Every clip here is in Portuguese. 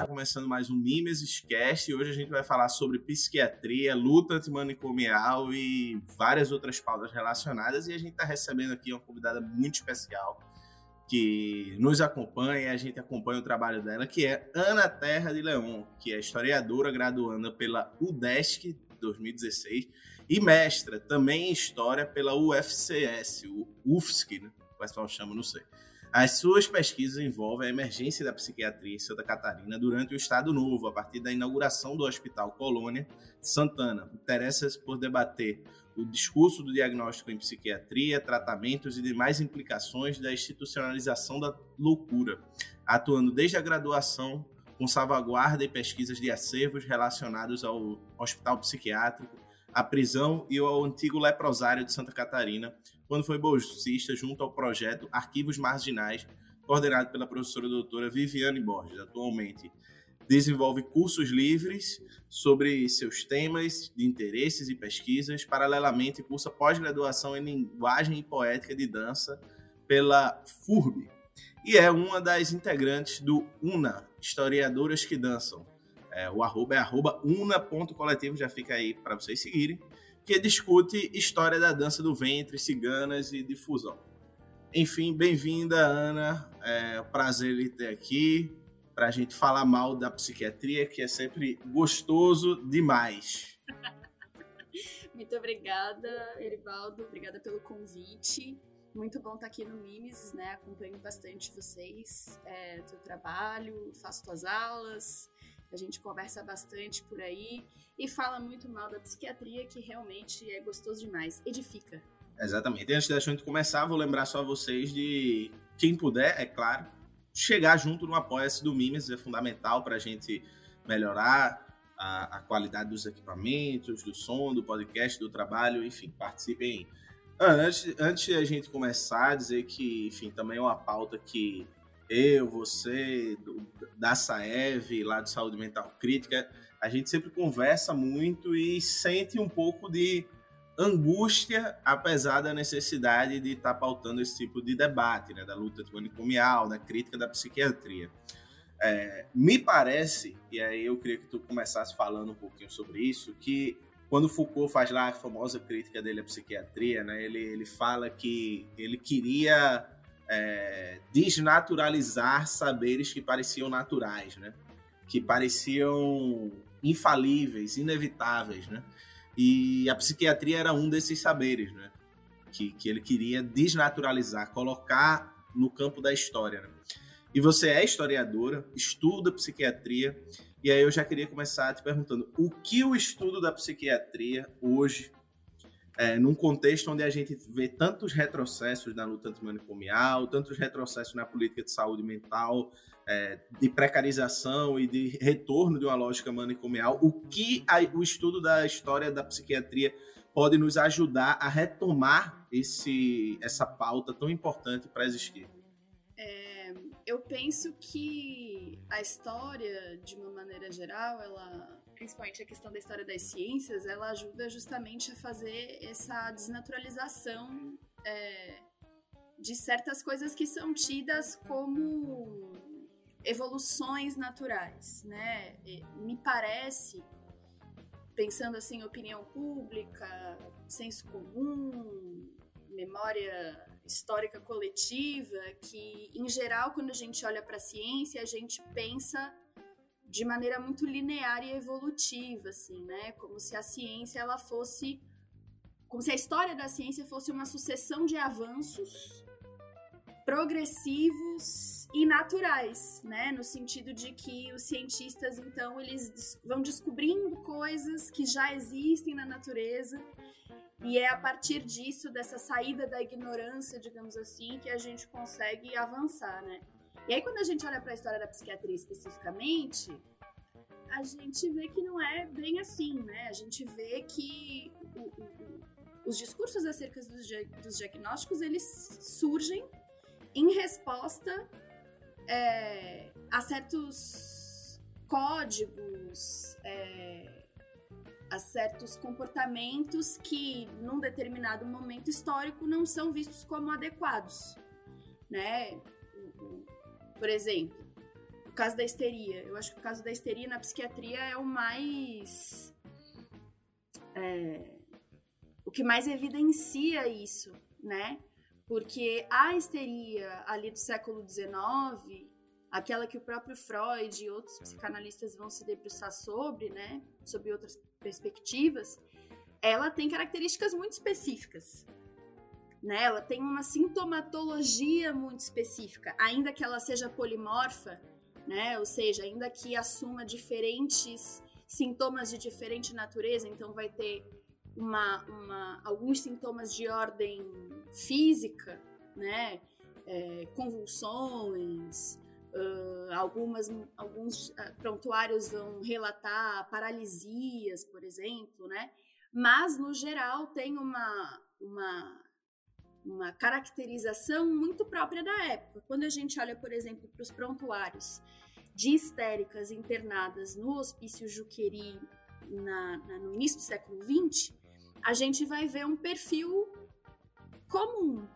está começando mais um Mimes Cast e hoje a gente vai falar sobre psiquiatria, luta antimanicomial e várias outras pautas relacionadas. E a gente está recebendo aqui uma convidada muito especial que nos acompanha, e a gente acompanha o trabalho dela, que é Ana Terra de Leon, que é historiadora graduanda pela UDESC 2016 e mestra também em História pela UFCS, o UFSC, né? o pessoal chama, não sei. As suas pesquisas envolvem a emergência da psiquiatria em Santa Catarina durante o Estado Novo, a partir da inauguração do Hospital Colônia Santana. Interessa-se por debater o discurso do diagnóstico em psiquiatria, tratamentos e demais implicações da institucionalização da loucura, atuando desde a graduação com salvaguarda e pesquisas de acervos relacionados ao hospital psiquiátrico, à prisão e ao antigo leprosário de Santa Catarina, quando foi bolsista junto ao projeto Arquivos Marginais, coordenado pela professora doutora Viviane Borges. Atualmente desenvolve cursos livres sobre seus temas de interesses e pesquisas. Paralelamente, cursa pós-graduação em linguagem e poética de dança pela FURB. E é uma das integrantes do UNA, Historiadoras que Dançam. É, o arroba é arroba una.coletivo, já fica aí para vocês seguirem que discute história da dança do ventre, ciganas e difusão. Enfim, bem-vinda, Ana. É um prazer lhe ter aqui para a gente falar mal da psiquiatria, que é sempre gostoso demais. Muito obrigada, Erivaldo. Obrigada pelo convite. Muito bom estar aqui no Mimes, né? Acompanho bastante vocês, é, teu trabalho, faço tuas aulas, a gente conversa bastante por aí e fala muito mal da psiquiatria, que realmente é gostoso demais, edifica. Exatamente. Antes da gente começar, vou lembrar só vocês de quem puder, é claro, chegar junto no Apoia-se do Mimes, é fundamental para a gente melhorar a, a, qualidade dos equipamentos, do som, do podcast, do trabalho, enfim, participem. Antes, antes de a gente começar, dizer que, enfim, também é uma pauta que eu, você, do, da Saev, lá de Saúde Mental Crítica, a gente sempre conversa muito e sente um pouco de angústia, apesar da necessidade de estar tá pautando esse tipo de debate, né, da luta antimanicomial, da crítica da psiquiatria. É, me parece, e aí eu queria que tu começasse falando um pouquinho sobre isso, que quando Foucault faz lá a famosa crítica dele à psiquiatria, né, ele, ele fala que ele queria é, desnaturalizar saberes que pareciam naturais, né? que pareciam infalíveis, inevitáveis. Né? E a psiquiatria era um desses saberes né? que, que ele queria desnaturalizar, colocar no campo da história. Né? E você é historiadora, estuda psiquiatria, e aí eu já queria começar te perguntando: o que o estudo da psiquiatria hoje é, num contexto onde a gente vê tantos retrocessos na luta antimanicomial, tantos retrocessos na política de saúde mental, é, de precarização e de retorno de uma lógica manicomial, o que a, o estudo da história da psiquiatria pode nos ajudar a retomar esse, essa pauta tão importante para as? É, eu penso que a história, de uma maneira geral, ela principalmente a questão da história das ciências, ela ajuda justamente a fazer essa desnaturalização é, de certas coisas que são tidas como evoluções naturais, né? Me parece, pensando assim, opinião pública, senso comum, memória histórica coletiva, que em geral quando a gente olha para a ciência a gente pensa de maneira muito linear e evolutiva, assim, né? Como se a ciência ela fosse, como se a história da ciência fosse uma sucessão de avanços progressivos e naturais, né? No sentido de que os cientistas então eles vão descobrindo coisas que já existem na natureza e é a partir disso dessa saída da ignorância, digamos assim, que a gente consegue avançar, né? E aí, quando a gente olha para a história da psiquiatria especificamente, a gente vê que não é bem assim, né? A gente vê que o, o, os discursos acerca dos, dos diagnósticos, eles surgem em resposta é, há certos códigos, é, há certos comportamentos que, num determinado momento histórico, não são vistos como adequados, né? Por exemplo, o caso da histeria. Eu acho que o caso da histeria na psiquiatria é o mais. É, o que mais evidencia isso, né? Porque a histeria ali do século XIX, aquela que o próprio Freud e outros psicanalistas vão se debruçar sobre, né? Sobre outras perspectivas, ela tem características muito específicas. Né? Ela tem uma sintomatologia muito específica, ainda que ela seja polimorfa, né? Ou seja, ainda que assuma diferentes sintomas de diferente natureza, então vai ter uma, uma, alguns sintomas de ordem física, né? É, convulsões, uh, algumas, alguns uh, prontuários vão relatar paralisias, por exemplo, né? Mas, no geral, tem uma, uma, uma caracterização muito própria da época. Quando a gente olha, por exemplo, para os prontuários de histéricas internadas no Hospício Juqueri na, na, no início do século XX, a gente vai ver um perfil comum,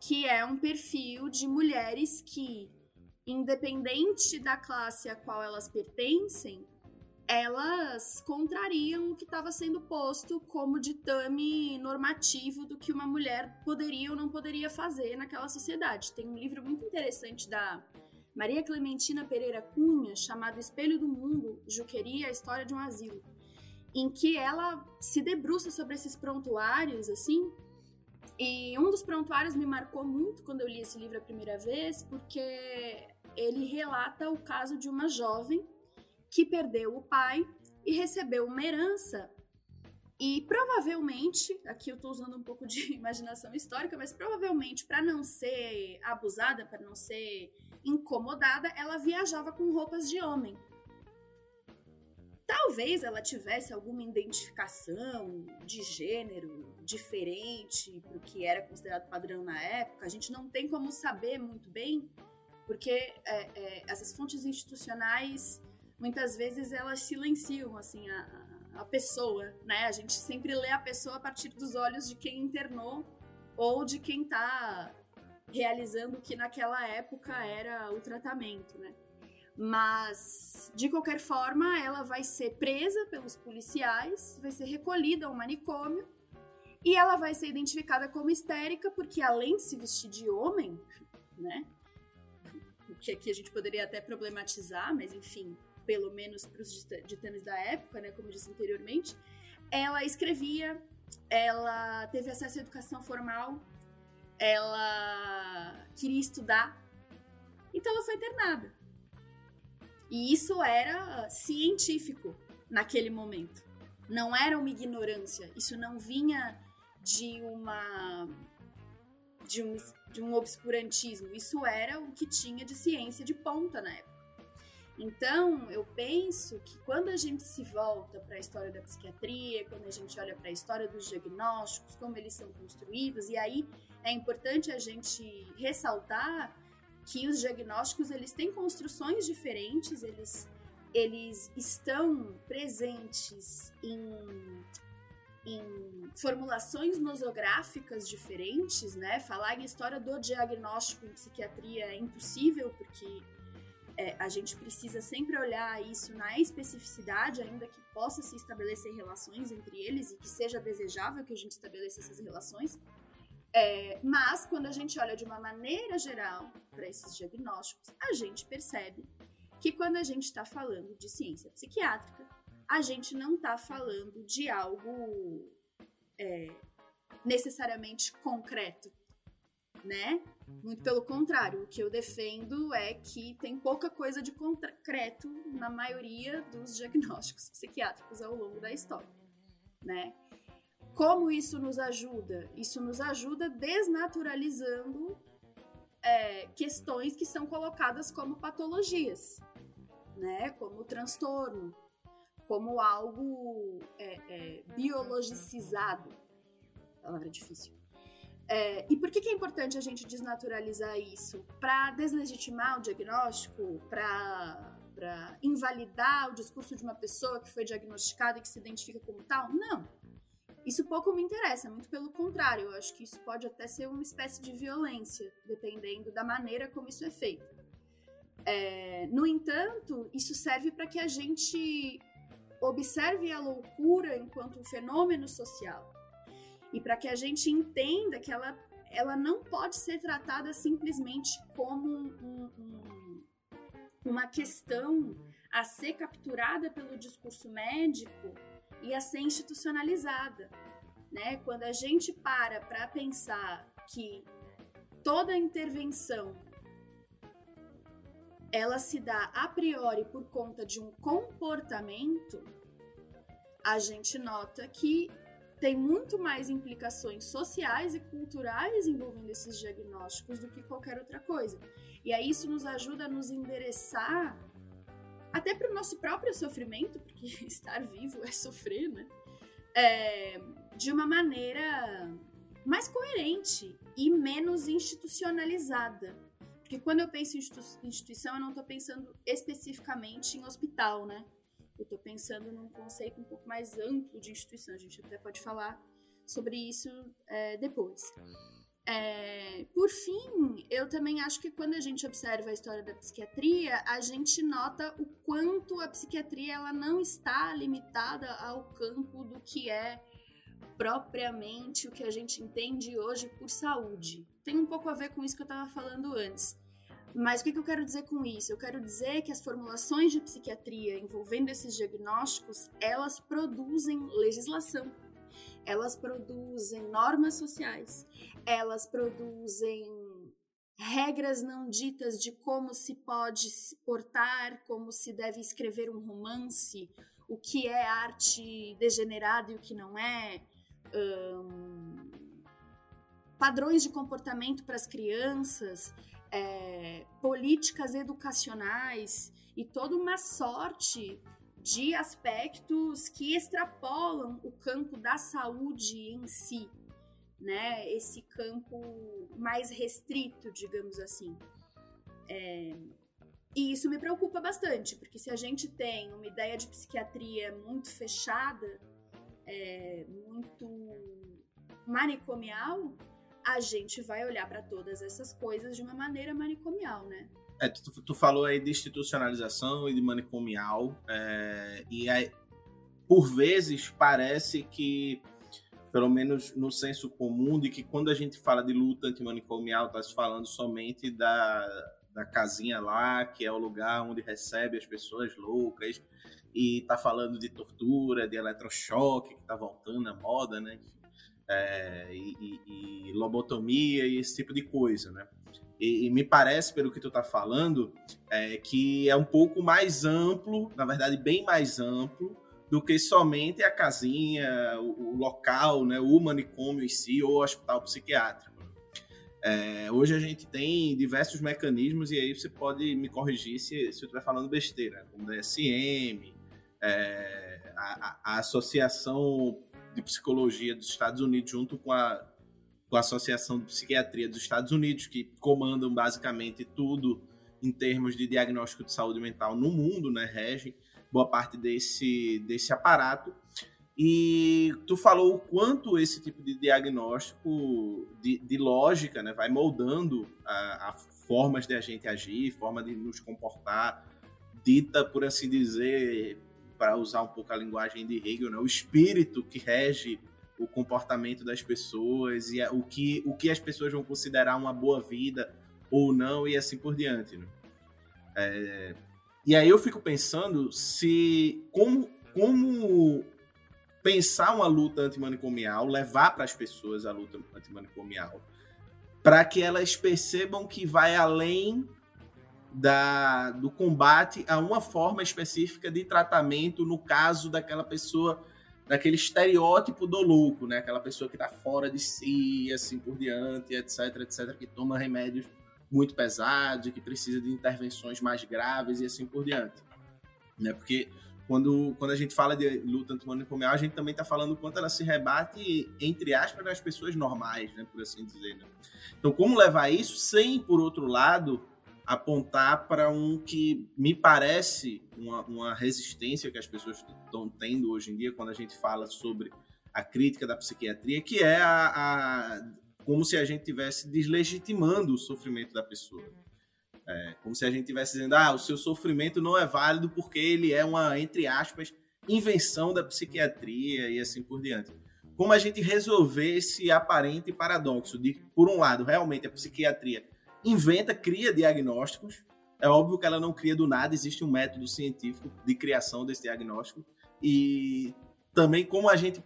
que é um perfil de mulheres que, independente da classe a qual elas pertencem, elas contrariam o que estava sendo posto como ditame normativo do que uma mulher poderia ou não poderia fazer naquela sociedade. Tem um livro muito interessante da Maria Clementina Pereira Cunha, chamado Espelho do Mundo, Juqueria, a História de um Asilo em que ela se debruça sobre esses prontuários, assim. E um dos prontuários me marcou muito quando eu li esse livro a primeira vez, porque ele relata o caso de uma jovem que perdeu o pai e recebeu uma herança. E provavelmente, aqui eu estou usando um pouco de imaginação histórica, mas provavelmente para não ser abusada, para não ser incomodada, ela viajava com roupas de homem. Talvez ela tivesse alguma identificação de gênero diferente para o que era considerado padrão na época. A gente não tem como saber muito bem, porque é, é, essas fontes institucionais muitas vezes elas silenciam assim a, a pessoa, né? A gente sempre lê a pessoa a partir dos olhos de quem internou ou de quem está realizando o que naquela época era o tratamento, né? Mas, de qualquer forma, ela vai ser presa pelos policiais, vai ser recolhida ao manicômio e ela vai ser identificada como histérica porque, além de se vestir de homem, né? O que aqui a gente poderia até problematizar, mas enfim, pelo menos para os ditames da época, né? Como disse anteriormente, ela escrevia, ela teve acesso à educação formal, ela queria estudar, então ela foi internada. E isso era científico naquele momento. Não era uma ignorância. Isso não vinha de uma de um, de um obscurantismo. Isso era o que tinha de ciência de ponta na época. Então, eu penso que quando a gente se volta para a história da psiquiatria, quando a gente olha para a história dos diagnósticos, como eles são construídos, e aí é importante a gente ressaltar que os diagnósticos eles têm construções diferentes, eles, eles estão presentes em, em formulações nosográficas diferentes, né? Falar em história do diagnóstico em psiquiatria é impossível, porque é, a gente precisa sempre olhar isso na especificidade, ainda que possa se estabelecer relações entre eles e que seja desejável que a gente estabeleça essas relações. É, mas, quando a gente olha de uma maneira geral para esses diagnósticos, a gente percebe que quando a gente está falando de ciência psiquiátrica, a gente não está falando de algo é, necessariamente concreto, né? Muito pelo contrário, o que eu defendo é que tem pouca coisa de concreto na maioria dos diagnósticos psiquiátricos ao longo da história, né? Como isso nos ajuda? Isso nos ajuda desnaturalizando é, questões que são colocadas como patologias, né? Como transtorno, como algo é, é, biologicizado. Palavra difícil. É, e por que, que é importante a gente desnaturalizar isso? Para deslegitimar o diagnóstico, para invalidar o discurso de uma pessoa que foi diagnosticada e que se identifica como tal? Não. Isso pouco me interessa, muito pelo contrário, eu acho que isso pode até ser uma espécie de violência, dependendo da maneira como isso é feito. É, no entanto, isso serve para que a gente observe a loucura enquanto um fenômeno social e para que a gente entenda que ela, ela não pode ser tratada simplesmente como um, um, uma questão a ser capturada pelo discurso médico e a ser institucionalizada. Né? Quando a gente para para pensar que toda intervenção ela se dá a priori por conta de um comportamento, a gente nota que tem muito mais implicações sociais e culturais envolvendo esses diagnósticos do que qualquer outra coisa. E aí isso nos ajuda a nos endereçar até para o nosso próprio sofrimento, porque estar vivo é sofrer, né? É, de uma maneira mais coerente e menos institucionalizada. Porque quando eu penso em instituição, eu não estou pensando especificamente em hospital, né? Eu estou pensando num conceito um pouco mais amplo de instituição. A gente até pode falar sobre isso é, depois. É, por fim, eu também acho que quando a gente observa a história da psiquiatria, a gente nota o quanto a psiquiatria ela não está limitada ao campo do que é propriamente o que a gente entende hoje por saúde. Tem um pouco a ver com isso que eu estava falando antes. Mas o que, eu quero dizer com isso? Eu quero dizer que as formulações de psiquiatria envolvendo esses diagnósticos, elas produzem legislação, elas produzem normas sociais, elas produzem regras não ditas de como se pode se portar, como se deve escrever um romance, o que é arte degenerada e o que não é. Um, padrões de comportamento para as crianças é, políticas educacionais e toda uma sorte de aspectos que extrapolam o campo da saúde em si, né? Esse campo mais restrito, digamos assim. É, e isso me preocupa bastante, porque se a gente tem uma ideia de psiquiatria muito fechada, é, muito manicomial, a gente vai olhar para todas essas coisas de uma maneira manicomial, né? É, tu, tu, falou aí de institucionalização e de manicomial, é, e aí, por vezes parece que, pelo menos no senso comum, de que quando a gente fala de luta antimanicomial, está se falando somente da, da casinha lá, que é o lugar onde recebe as pessoas loucas, e está falando de tortura, de eletrochoque, que está voltando à moda, né? é, e, e, e, lobotomia e esse tipo de coisa, né? E, e me parece, pelo que tu tá falando, é, que é um pouco mais amplo, na verdade, bem mais amplo, do que somente a casinha, o, o local, né, o manicômio em si ou o hospital psiquiátrico. É, hoje a gente tem diversos mecanismos, e aí você pode me corrigir se, se eu estiver falando besteira, como DSM, é, a, a, Associação de Psicologia dos Estados Unidos, junto com a, com a Associação de Psiquiatria dos Estados Unidos, que comandam basicamente tudo em termos de diagnóstico de saúde mental no mundo, né? Regem boa parte desse, desse aparato. E tu falou o quanto esse tipo de diagnóstico de, de lógica né, vai moldando a, a, formas de a gente agir, forma de nos comportar, dita, por assim dizer, para usar um pouco a linguagem de Hegel, né? o espírito que rege o comportamento das pessoas e o que, o que as pessoas vão considerar uma boa vida ou não e assim por diante. Né? É, e aí eu fico pensando se como, como pensar uma luta antimanicomial, levar para as pessoas a luta antimanicomial, para que elas percebam que vai além da, do combate a uma forma específica de tratamento no caso daquela pessoa, daquele estereótipo do louco, né? Aquela pessoa que está fora de si, assim por diante, etc, etc, que toma remédios muito pesados que precisa de intervenções mais graves e assim por diante, né? Porque quando, quando a gente fala de luta antimanicomial, a gente também está falando quanto ela se rebate, entre aspas, nas pessoas normais, né, por assim dizer. Né? Então, como levar isso sem, por outro lado, apontar para um que me parece uma, uma resistência que as pessoas estão tendo hoje em dia quando a gente fala sobre a crítica da psiquiatria, que é a, a como se a gente estivesse deslegitimando o sofrimento da pessoa. É, como se a gente estivesse dizendo, ah, o seu sofrimento não é válido porque ele é uma, entre aspas, invenção da psiquiatria e assim por diante. Como a gente resolver esse aparente paradoxo de, por um lado, realmente a psiquiatria inventa, cria diagnósticos, é óbvio que ela não cria do nada, existe um método científico de criação desse diagnóstico, e também como a gente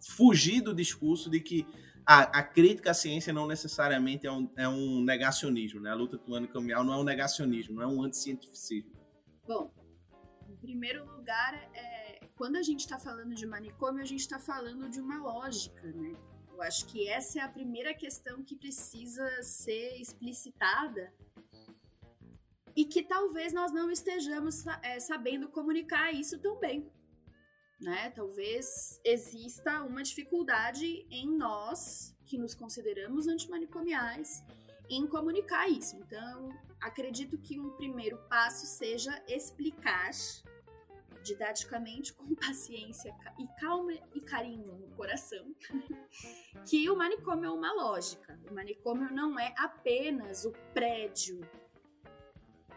fugir do discurso de que a, a, crítica à ciência não necessariamente é um, é um negacionismo, né? A luta antimanicomial não é um negacionismo, não é um anticientificismo. Bom, em primeiro lugar, é, quando a gente está falando de manicômio, a gente está falando de uma lógica, né? Eu acho que essa é a primeira questão que precisa ser explicitada e que talvez nós não estejamos é, sabendo comunicar isso tão bem né? Talvez exista uma dificuldade em nós, que nos consideramos antimanicomiais, em comunicar isso. Então, acredito que um primeiro passo seja explicar didaticamente, com paciência e calma e carinho no coração, que o manicômio é uma lógica. O manicômio não é apenas o prédio,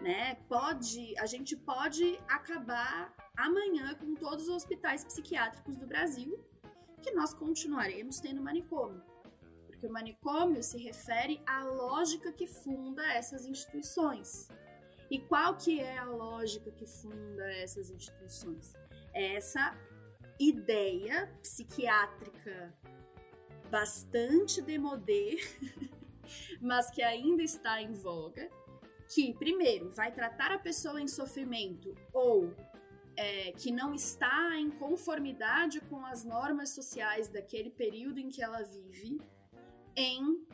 né? Pode, a gente pode acabar amanhã com todos os hospitais psiquiátricos do Brasil, que nós continuaremos tendo manicômio. Porque o manicômio se refere à lógica que funda essas instituições. E qual que é a lógica que funda essas instituições? É essa ideia psiquiátrica bastante demodê, mas que ainda está em voga, que primeiro vai tratar a pessoa em sofrimento ou é, que não está em conformidade com as normas sociais daquele período em que ela vive, em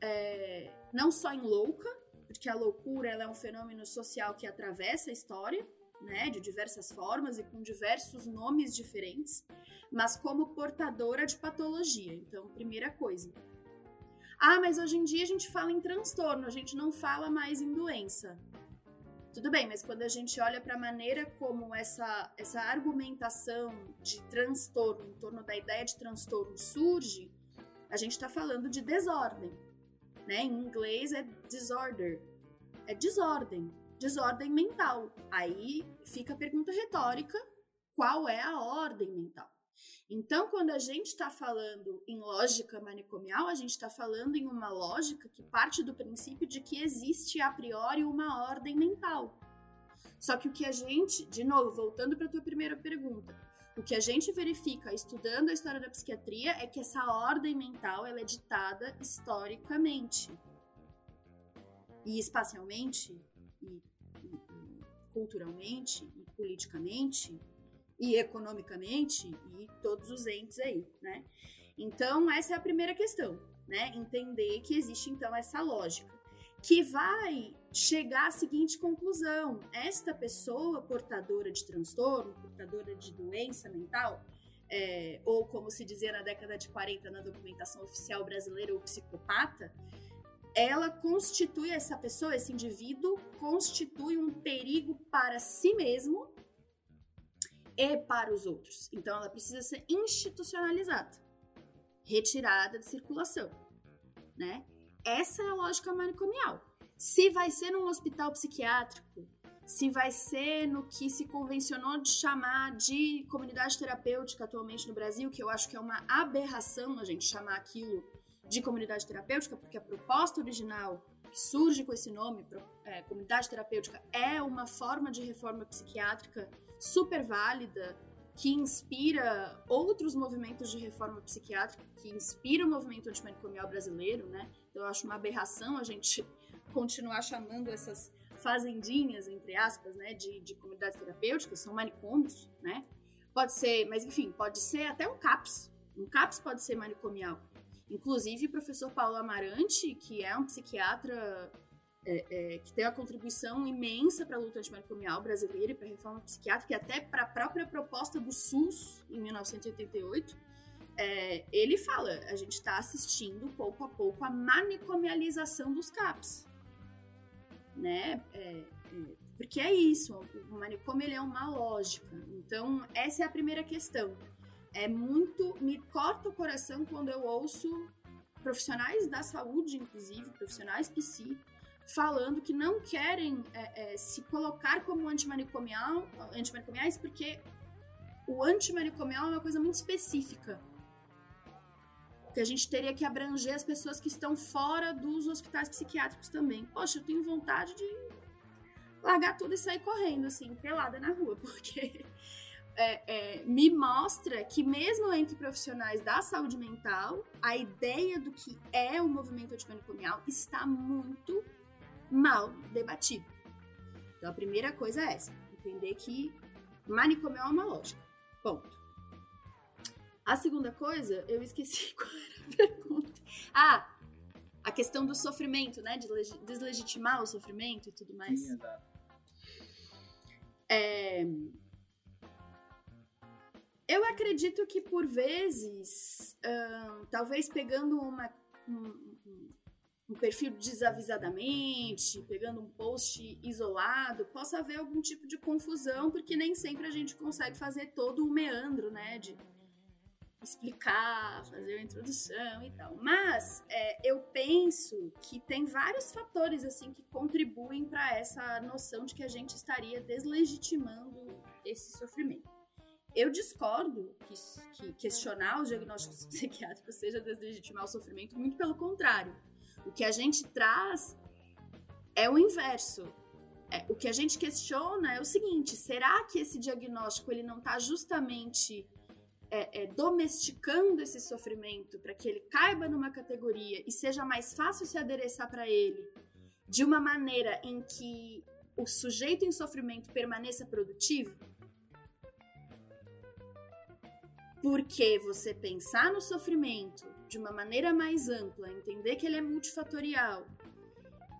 é, não só em louca, porque a loucura é um fenômeno social que atravessa a história, né, de diversas formas e com diversos nomes diferentes, mas como portadora de patologia. Então, primeira coisa. Ah, mas hoje em dia a gente fala em transtorno, a gente não fala mais em doença. Tudo bem, mas quando a gente olha para a maneira como essa, essa argumentação de transtorno, em torno da ideia de transtorno surge, a gente está falando de desordem. Né? Em inglês é disorder, é desordem, desordem mental. Aí fica a pergunta retórica: qual é a ordem mental? Então, quando a gente está falando em lógica manicomial, a gente está falando em uma lógica que parte do princípio de que existe a priori uma ordem mental. Só que o que a gente, de novo, voltando para a tua primeira pergunta, o que a gente verifica estudando a história da psiquiatria é que essa ordem mental ela é ditada historicamente e espacialmente e, e, culturalmente e politicamente e economicamente e todos os entes aí, né? Então, essa é a primeira questão, né? Entender que existe então essa lógica que vai chegar à seguinte conclusão: esta pessoa portadora de transtorno, portadora de doença mental, é, ou como se dizia na década de 40 na documentação oficial brasileira, o psicopata, ela constitui essa pessoa, esse indivíduo, constitui um perigo para si mesmo e para os outros. Então, ela precisa ser institucionalizada, retirada de circulação, né? Essa é a lógica manicomial. Se vai ser num hospital psiquiátrico, se vai ser no que se convencionou de chamar de comunidade terapêutica atualmente no Brasil, que eu acho que é uma aberração a gente chamar aquilo de comunidade terapêutica, porque a proposta original que surge com esse nome, é, comunidade terapêutica, é uma forma de reforma psiquiátrica super válida, que inspira outros movimentos de reforma psiquiátrica, que inspira o movimento antimanicomial brasileiro, né? Então, eu acho uma aberração a gente continuar chamando essas fazendinhas, entre aspas, né, de, de comunidades terapêuticas, são manicômios, né? Pode ser, mas enfim, pode ser até um CAPS. Um CAPS pode ser manicomial. Inclusive, o professor Paulo Amarante, que é um psiquiatra é, é, que tem uma contribuição imensa para a luta antimanicomial brasileira e para a reforma psiquiátrica e até para a própria proposta do SUS em 1988, é, ele fala: a gente está assistindo pouco a pouco a manicomialização dos CAPs. Né? É, é, porque é isso, o manicômio ele é uma lógica. Então, essa é a primeira questão. É muito. Me corta o coração quando eu ouço profissionais da saúde, inclusive, profissionais psi, falando que não querem é, é, se colocar como antimanicomial, antimanicomiais porque o antimanicomial é uma coisa muito específica. Que a gente teria que abranger as pessoas que estão fora dos hospitais psiquiátricos também. Poxa, eu tenho vontade de largar tudo e sair correndo, assim, pelada na rua, porque é, é, me mostra que mesmo entre profissionais da saúde mental, a ideia do que é o movimento antimanicomial está muito mal debatido. Então a primeira coisa é essa, entender que manicomial é uma lógica. Ponto. A segunda coisa, eu esqueci qual era a pergunta. Ah, a questão do sofrimento, né? De deslegitimar o sofrimento e tudo mais. Sim, exato. É... Eu acredito que por vezes, talvez pegando uma, um, um perfil desavisadamente, pegando um post isolado, possa haver algum tipo de confusão, porque nem sempre a gente consegue fazer todo o meandro, né? De explicar, fazer a introdução e tal. Mas é, eu penso que tem vários fatores assim que contribuem para essa noção de que a gente estaria deslegitimando esse sofrimento. Eu discordo que, que questionar os diagnósticos psiquiátricos seja deslegitimar o sofrimento, muito pelo contrário o que a gente traz é o inverso. É, o que a gente questiona é o seguinte: será que esse diagnóstico ele não está justamente é, é, domesticando esse sofrimento para que ele caiba numa categoria e seja mais fácil se adereçar para ele de uma maneira em que o sujeito em sofrimento permaneça produtivo? Porque você pensar no sofrimento de uma maneira mais ampla, entender que ele é multifatorial,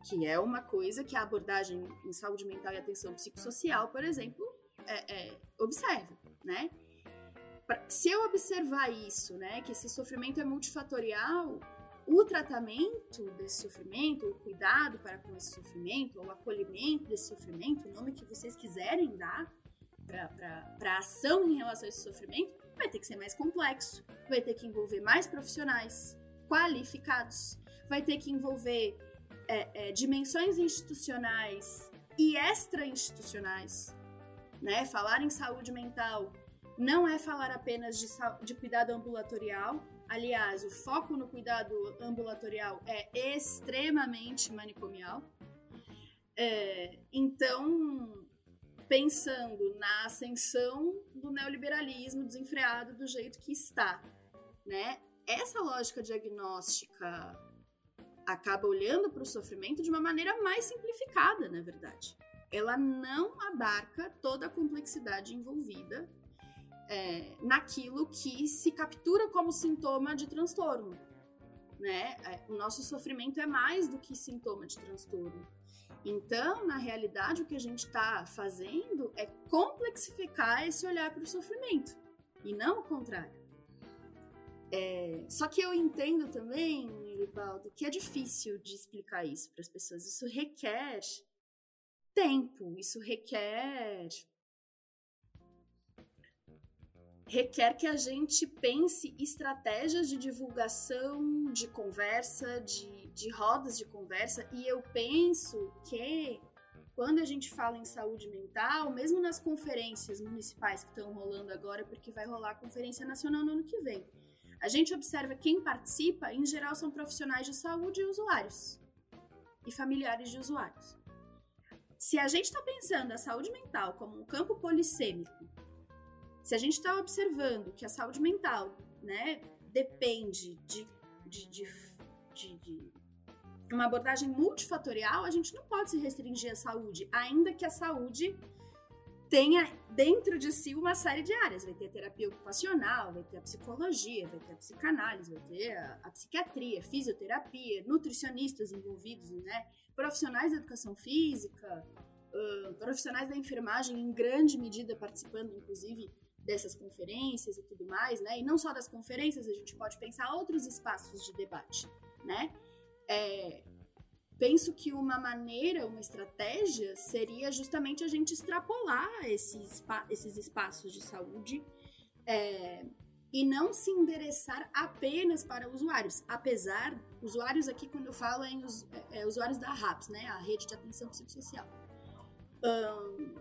que é uma coisa que a abordagem em saúde mental e atenção psicossocial, por exemplo, é, é, observa, né? Se eu observar isso, né, que esse sofrimento é multifatorial, o tratamento desse sofrimento, o cuidado para com esse sofrimento, o acolhimento desse sofrimento, o nome que vocês quiserem dar para a ação em relação a esse sofrimento, vai ter que ser mais complexo, vai ter que envolver mais profissionais qualificados, vai ter que envolver é, é, dimensões institucionais e extra-institucionais. Né? Falar em saúde mental não é falar apenas de, de cuidado ambulatorial. Aliás, o foco no cuidado ambulatorial é extremamente manicomial. É, então, pensando na ascensão do neoliberalismo desenfreado do jeito que está, né? Essa lógica diagnóstica acaba olhando para o sofrimento de uma maneira mais simplificada, na verdade. Ela não abarca toda a complexidade envolvida é, naquilo que se captura como sintoma de transtorno. Né? É, o nosso sofrimento é mais do que sintoma de transtorno. Então, na realidade, o que a gente está fazendo é complexificar esse olhar para o sofrimento e não o contrário. É, só que eu entendo também, Libaldo, que é difícil de explicar isso para as pessoas. Isso requer tempo, isso requer requer que a gente pense estratégias de divulgação, de conversa, de, de rodas de conversa, e eu penso que quando a gente fala em saúde mental, mesmo nas conferências municipais que estão rolando agora, porque vai rolar a Conferência Nacional no ano que vem, a gente observa quem participa, em geral, são profissionais de saúde e usuários, e familiares de usuários. Se a gente está pensando a saúde mental como um campo polissêmico, se a gente está observando que a saúde mental, né, depende de, de, de, de, uma abordagem multifatorial, a gente não pode se restringir à saúde, ainda que a saúde tenha dentro de si uma série de áreas. Vai ter a terapia ocupacional, vai ter a psicologia, vai ter a psicanálise, vai ter a, a psiquiatria, fisioterapia, nutricionistas envolvidos, né? Profissionais da educação física, uh, profissionais da enfermagem em grande medida participando, inclusive, dessas conferências e tudo mais, né? E não só das conferências, a gente pode pensar outros espaços de debate, né? É, penso que uma maneira, uma estratégia seria justamente a gente extrapolar esses, esses espaços de saúde é, e não se endereçar apenas para usuários. Apesar, usuários aqui, quando eu falo, é, em, é, é usuários da RAPS, né, a Rede de Atenção Psicossocial. Um,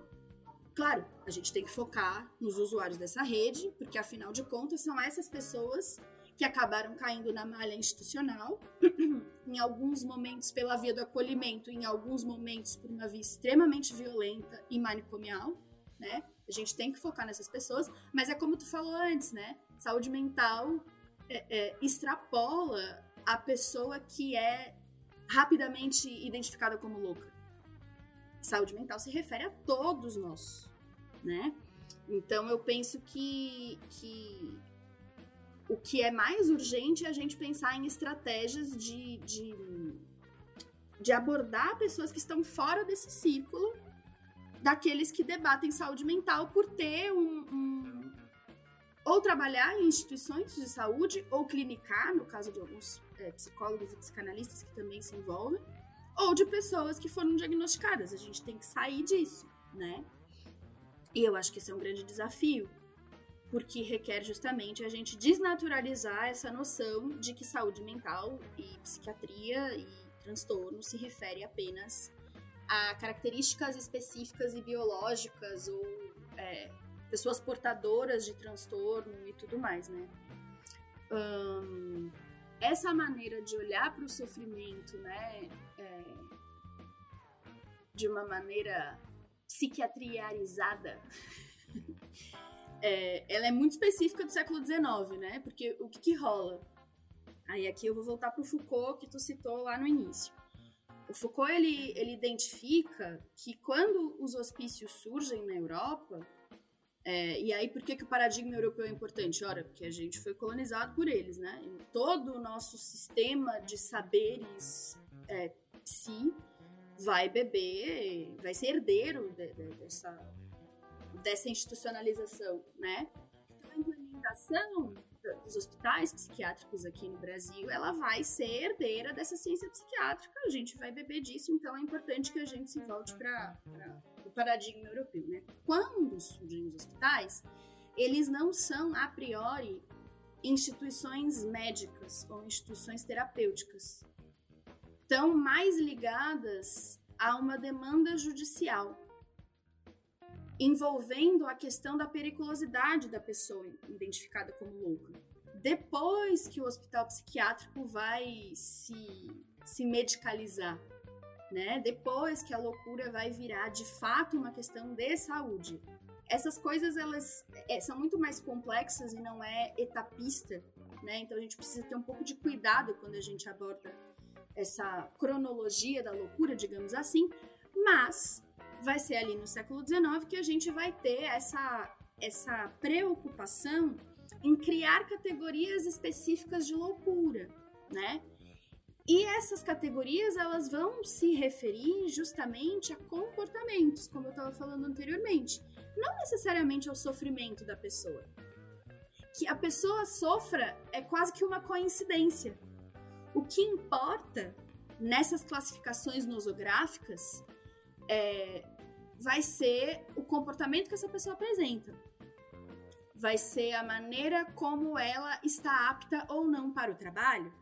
claro, a gente tem que focar nos usuários dessa rede, porque afinal de contas são essas pessoas que acabaram caindo na malha institucional, em alguns momentos pela via do acolhimento, em alguns momentos por uma via extremamente violenta e manicomial, né? A gente tem que focar nessas pessoas, mas é como tu falou antes, né? Saúde mental é, é, extrapola a pessoa que é rapidamente identificada como louca. Saúde mental se refere a todos nós, né? Então eu penso que, que o que é mais urgente é a gente pensar em estratégias de, de, de abordar pessoas que estão fora desse círculo daqueles que debatem saúde mental por ter um, um, ou trabalhar em instituições de saúde ou clinicar, no caso de alguns é, psicólogos e psicanalistas que também se envolvem, ou de pessoas que foram diagnosticadas. A gente tem que sair disso, né? E eu acho que esse é um grande desafio porque requer justamente a gente desnaturalizar essa noção de que saúde mental e psiquiatria e transtorno se refere apenas a características específicas e biológicas ou é, pessoas portadoras de transtorno e tudo mais, né? essa maneira de olhar para o sofrimento, né, é, de uma maneira psiquiatriarizada é, ela é muito específica do século XIX, né? Porque o que, que rola? Aí aqui eu vou voltar para o Foucault que tu citou lá no início. O Foucault ele, ele identifica que quando os hospícios surgem na Europa, é, e aí por que, que o paradigma europeu é importante? Ora, porque a gente foi colonizado por eles, né? E todo o nosso sistema de saberes é, psi vai beber, vai ser herdeiro de, de, dessa dessa institucionalização, né? Então, a implementação dos hospitais psiquiátricos aqui no Brasil, ela vai ser herdeira dessa ciência psiquiátrica, a gente vai beber disso, então é importante que a gente se volte para o paradigma europeu, né? Quando surgem os hospitais, eles não são, a priori, instituições médicas ou instituições terapêuticas. Estão mais ligadas a uma demanda judicial envolvendo a questão da periculosidade da pessoa identificada como louca. Depois que o hospital psiquiátrico vai se, se medicalizar, né? Depois que a loucura vai virar de fato uma questão de saúde. Essas coisas elas é, são muito mais complexas e não é etapista, né? Então a gente precisa ter um pouco de cuidado quando a gente aborda essa cronologia da loucura, digamos assim, mas vai ser ali no século XIX que a gente vai ter essa, essa preocupação em criar categorias específicas de loucura, né? E essas categorias elas vão se referir justamente a comportamentos, como eu estava falando anteriormente, não necessariamente ao sofrimento da pessoa. Que a pessoa sofra é quase que uma coincidência. O que importa nessas classificações nosográficas é, vai ser o comportamento que essa pessoa apresenta. Vai ser a maneira como ela está apta ou não para o trabalho.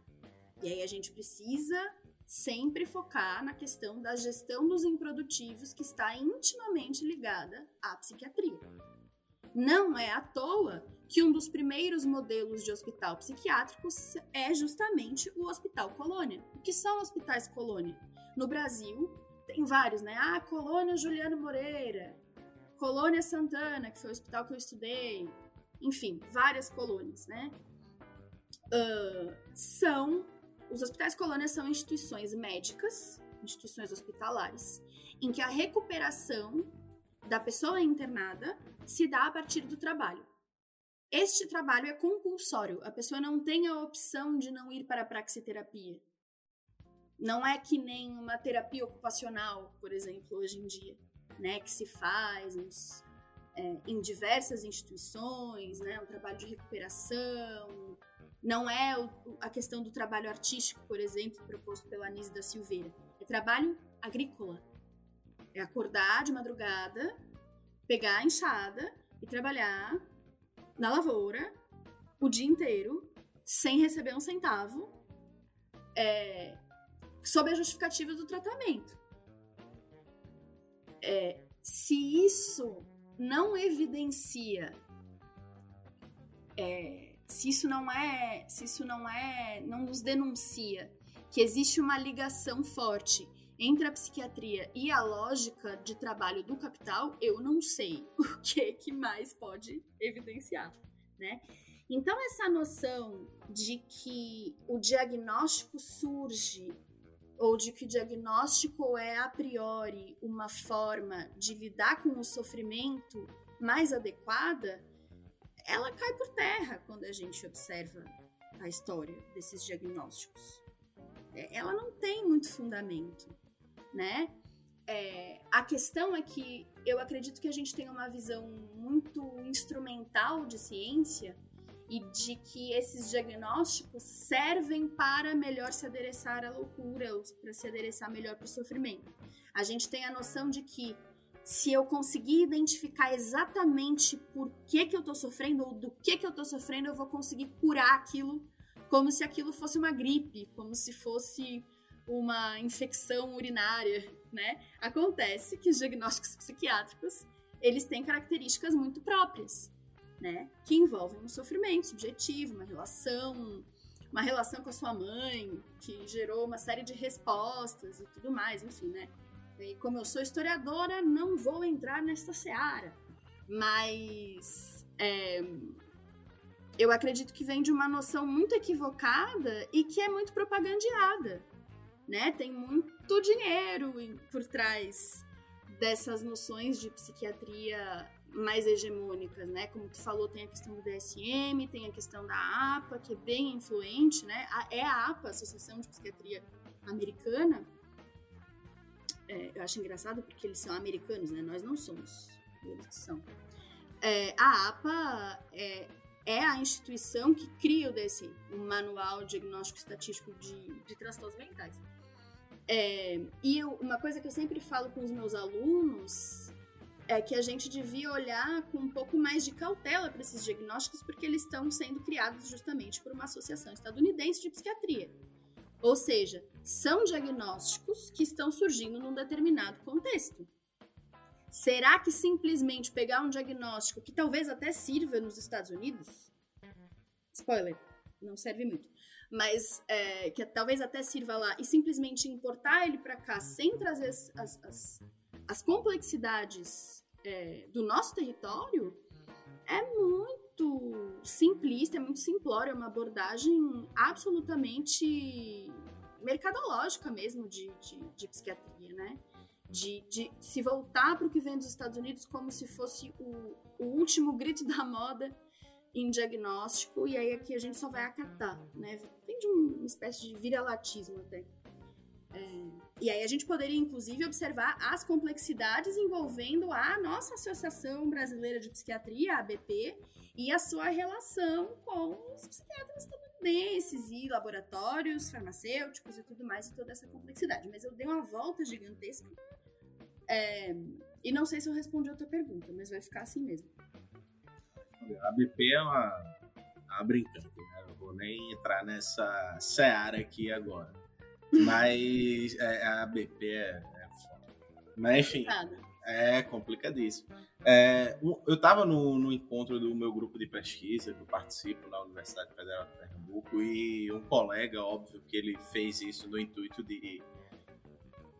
E aí a gente precisa sempre focar na questão da gestão dos improdutivos, que está intimamente ligada à psiquiatria. Não é à toa que um dos primeiros modelos de hospital psiquiátrico é justamente o Hospital Colônia. O que são hospitais colônia? No Brasil, tem vários, né? Ah, Colônia Juliano Moreira, Colônia Santana, que foi o hospital que eu estudei, enfim, várias colônias, né? Uh, são os hospitais colônias são instituições médicas, instituições hospitalares, em que a recuperação da pessoa internada se dá a partir do trabalho. Este trabalho é compulsório. A pessoa não tem a opção de não ir para a praxiterapia. Não é que nem uma terapia ocupacional, por exemplo, hoje em dia, né, que se faz nos, é, em diversas instituições, né, um trabalho de recuperação. Não é o, a questão do trabalho artístico, por exemplo, proposto pela Anise da Silveira. É trabalho agrícola. É acordar de madrugada, pegar a enxada e trabalhar na lavoura o dia inteiro, sem receber um centavo, é, sob a justificativa do tratamento. É, se isso não evidencia, é, se isso não é, se isso não é, não nos denuncia que existe uma ligação forte entre a psiquiatria e a lógica de trabalho do capital, eu não sei o que, que mais pode evidenciar, né? Então, essa noção de que o diagnóstico surge ou de que o diagnóstico é a priori uma forma de lidar com o sofrimento mais adequada, ela cai por terra quando a gente observa a história desses diagnósticos. É, ela não tem muito fundamento né? É, a questão é que eu acredito que a gente tem uma visão muito instrumental de ciência e de que esses diagnósticos servem para melhor se adereçar à loucura, ou para se adereçar melhor para o sofrimento. A gente tem a noção de que se eu conseguir identificar exatamente por que, que eu estou sofrendo ou do que, que eu estou sofrendo, eu vou conseguir curar aquilo como se aquilo fosse uma gripe, como se fosse uma infecção urinária, né? Acontece que os diagnósticos psiquiátricos, eles têm características muito próprias, né? Que envolvem um sofrimento subjetivo, uma relação, uma relação com a sua mãe, que gerou uma série de respostas e tudo mais, enfim, né? E como eu sou historiadora, não vou entrar nesta seara, mas é, eu acredito que vem de uma noção muito equivocada e que é muito propagandeada, né? Tem muito dinheiro por trás dessas noções de psiquiatria mais hegemônicas, né? Como tu falou, tem a questão do DSM, tem a questão da APA, que é bem influente, né? É a APA, Associação de Psiquiatria Americana. É, eu acho engraçado porque eles são americanos, né? Nós não somos, eles são. É, a APA é, é, a instituição que cria o DSM, o Manual Diagnóstico Estatístico de, de Transtornos Mentais. É, e eu, uma coisa que eu sempre falo com os meus alunos é que a gente devia olhar com um pouco mais de cautela para esses diagnósticos, porque eles estão sendo criados justamente por uma associação estadunidense de psiquiatria. Ou seja, são diagnósticos que estão surgindo num determinado contexto. Será que simplesmente pegar um diagnóstico que talvez até sirva nos Estados Unidos? Spoiler, não serve muito mas é, que talvez até sirva lá, e simplesmente importar ele para cá sem trazer as, as, as, as complexidades é, do nosso território, é muito simplista, é muito simplório, é uma abordagem absolutamente mercadológica mesmo de, de, de psiquiatria, né? De, de, se voltar para o que vem dos Estados Unidos como se fosse o, o último grito da moda em diagnóstico, e aí aqui a gente só vai acatar, né? Tem de uma espécie de vira-latismo até. É, e aí a gente poderia, inclusive, observar as complexidades envolvendo a nossa Associação Brasileira de Psiquiatria, a ABP, e a sua relação com os psiquiatras estadunidenses e laboratórios farmacêuticos e tudo mais, e toda essa complexidade. Mas eu dei uma volta gigantesca. É, e não sei se eu respondi a tua pergunta, mas vai ficar assim mesmo. A BP é uma, uma brincante, né? Não vou nem entrar nessa seara aqui agora. Mas é, a BP é, é foda. Mas enfim, é complicadíssimo. É, eu estava no, no, encontro do meu grupo de pesquisa, que eu participo na Universidade Federal de Pernambuco, e um colega, óbvio, que ele fez isso no intuito de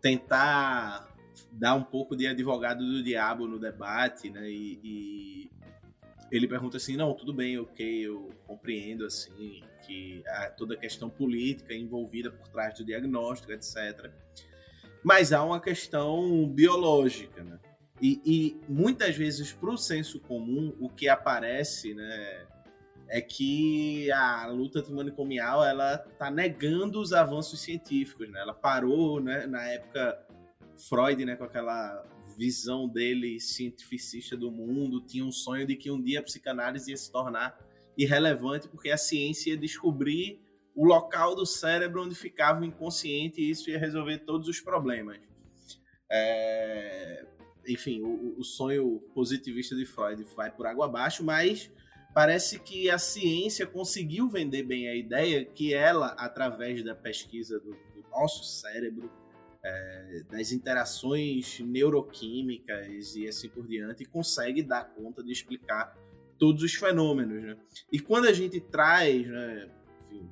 tentar dar um pouco de advogado do diabo no debate, né? E, e ele pergunta assim, não, tudo bem, ok, eu compreendo assim que há toda a questão política envolvida por trás do diagnóstico, etc. Mas há uma questão biológica, né? E, e muitas vezes, para o senso comum, o que aparece né, é que a luta antimanicomial ela está negando os avanços científicos. Né? Ela parou né, na época Freud, né, com aquela visão dele cientificista do mundo, tinha um sonho de que um dia a psicanálise ia se tornar irrelevante porque a ciência ia descobrir o local do cérebro onde ficava o inconsciente e isso ia resolver todos os problemas. É... Enfim, o, o sonho positivista de Freud vai por água abaixo, mas parece que a ciência conseguiu vender bem a ideia que ela, através da pesquisa do, do nosso cérebro, é, das interações neuroquímicas e assim por diante, consegue dar conta de explicar todos os fenômenos. Né? E quando a gente traz né, enfim,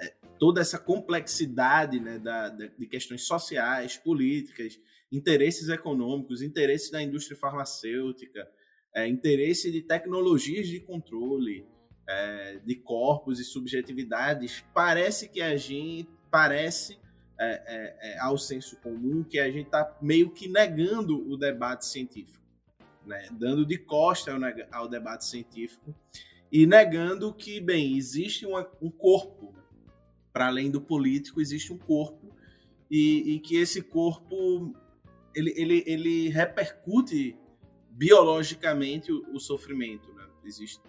é, toda essa complexidade né, da, da, de questões sociais, políticas, interesses econômicos, interesses da indústria farmacêutica, é, interesse de tecnologias de controle, é, de corpos e subjetividades, parece que a gente parece é, é, é, ao senso comum que a gente está meio que negando o debate científico, né? dando de costa ao, ao, debate científico e negando que, bem, existe uma, um corpo, para além do político, existe um corpo e, e que esse corpo ele, ele, ele repercute biologicamente o, o sofrimento. Né? Existe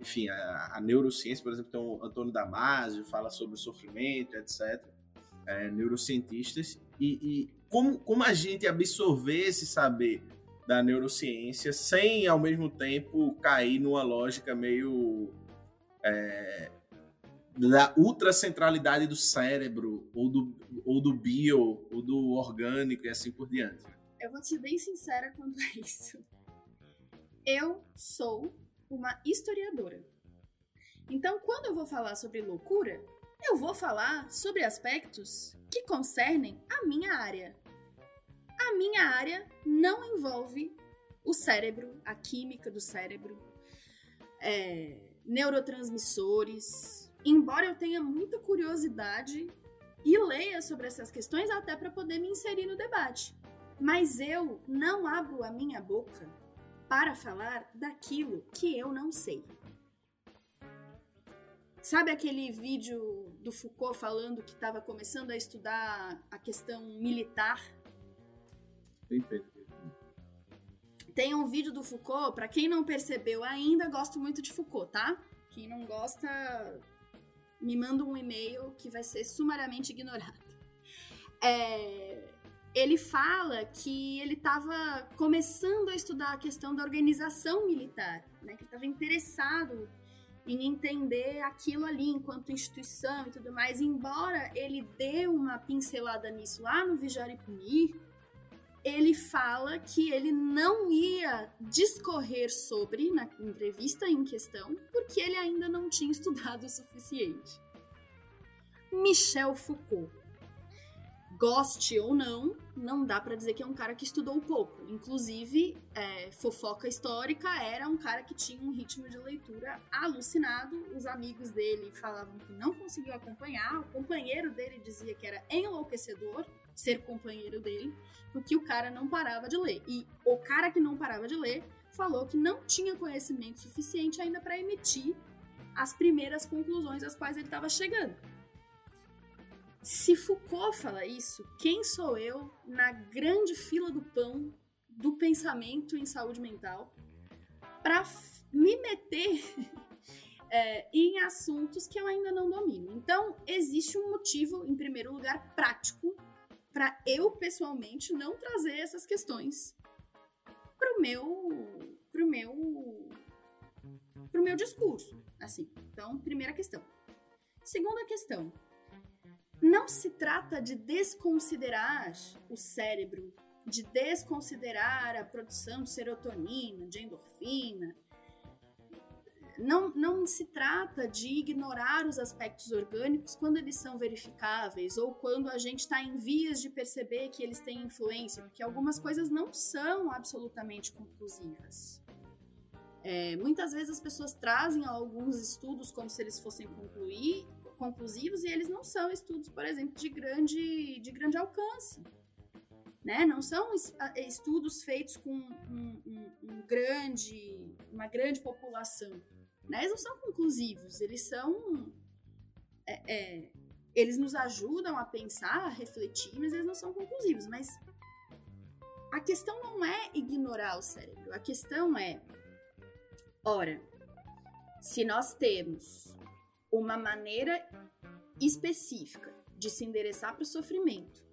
enfim, a, a, neurociência, por exemplo, tem o Antônio Damasio, fala sobre o sofrimento, etc é, neurocientistas e, e, como, como a gente absorver esse saber da neurociência sem, ao mesmo tempo, cair numa lógica meio é, da ultracentralidade do cérebro, ou do, ou do bio, ou do orgânico e assim por diante. Eu vou ser bem sincera quanto a isso. Eu sou uma historiadora. Então, quando eu vou falar sobre loucura, eu vou falar sobre aspectos que concernem a minha área. A minha área não envolve o cérebro, a química do cérebro, é, neurotransmissores. Embora eu tenha muita curiosidade e leia sobre essas questões até para poder me inserir no debate. Mas eu não abro a minha boca para falar daquilo que eu não sei. Sabe aquele vídeo do Foucault falando que estava começando a estudar a questão militar? Perfeito. Tem um vídeo do Foucault, para quem não percebeu ainda, gosto muito de Foucault, tá? Quem não gosta, me manda um e-mail que vai ser sumariamente ignorado. É, ele fala que ele estava começando a estudar a questão da organização militar, né? Que estava interessado em entender aquilo ali enquanto instituição e tudo mais. Embora ele dê uma pincelada nisso lá no Vigiar e Punir, ele fala que ele não ia discorrer sobre na entrevista em questão, porque ele ainda não tinha estudado o suficiente. Michel Foucault goste ou não, não dá para dizer que é um cara que estudou pouco. Inclusive, é, fofoca histórica era um cara que tinha um ritmo de leitura alucinado. Os amigos dele falavam que não conseguiu acompanhar. O companheiro dele dizia que era enlouquecedor ser companheiro dele, porque o cara não parava de ler. E o cara que não parava de ler falou que não tinha conhecimento suficiente ainda para emitir as primeiras conclusões às quais ele estava chegando. Se Foucault fala isso, quem sou eu na grande fila do pão do pensamento em saúde mental para me meter é, em assuntos que eu ainda não domino? Então, existe um motivo, em primeiro lugar, prático para eu pessoalmente não trazer essas questões pro meu pro meu pro meu discurso, assim. Então, primeira questão. Segunda questão, não se trata de desconsiderar o cérebro, de desconsiderar a produção de serotonina, de endorfina. Não, não se trata de ignorar os aspectos orgânicos quando eles são verificáveis ou quando a gente está em vias de perceber que eles têm influência, porque algumas coisas não são absolutamente conclusivas. É, muitas vezes as pessoas trazem alguns estudos como se eles fossem concluir, conclusivos e eles não são estudos, por exemplo, de grande, de grande alcance. né? Não são estudos feitos com um, um, um grande, uma grande população, né? Eles não são conclusivos, eles são é, é, eles nos ajudam a pensar, a refletir, mas eles não são conclusivos. Mas a questão não é ignorar o cérebro, a questão é, ora, se nós temos uma maneira específica de se endereçar para o sofrimento,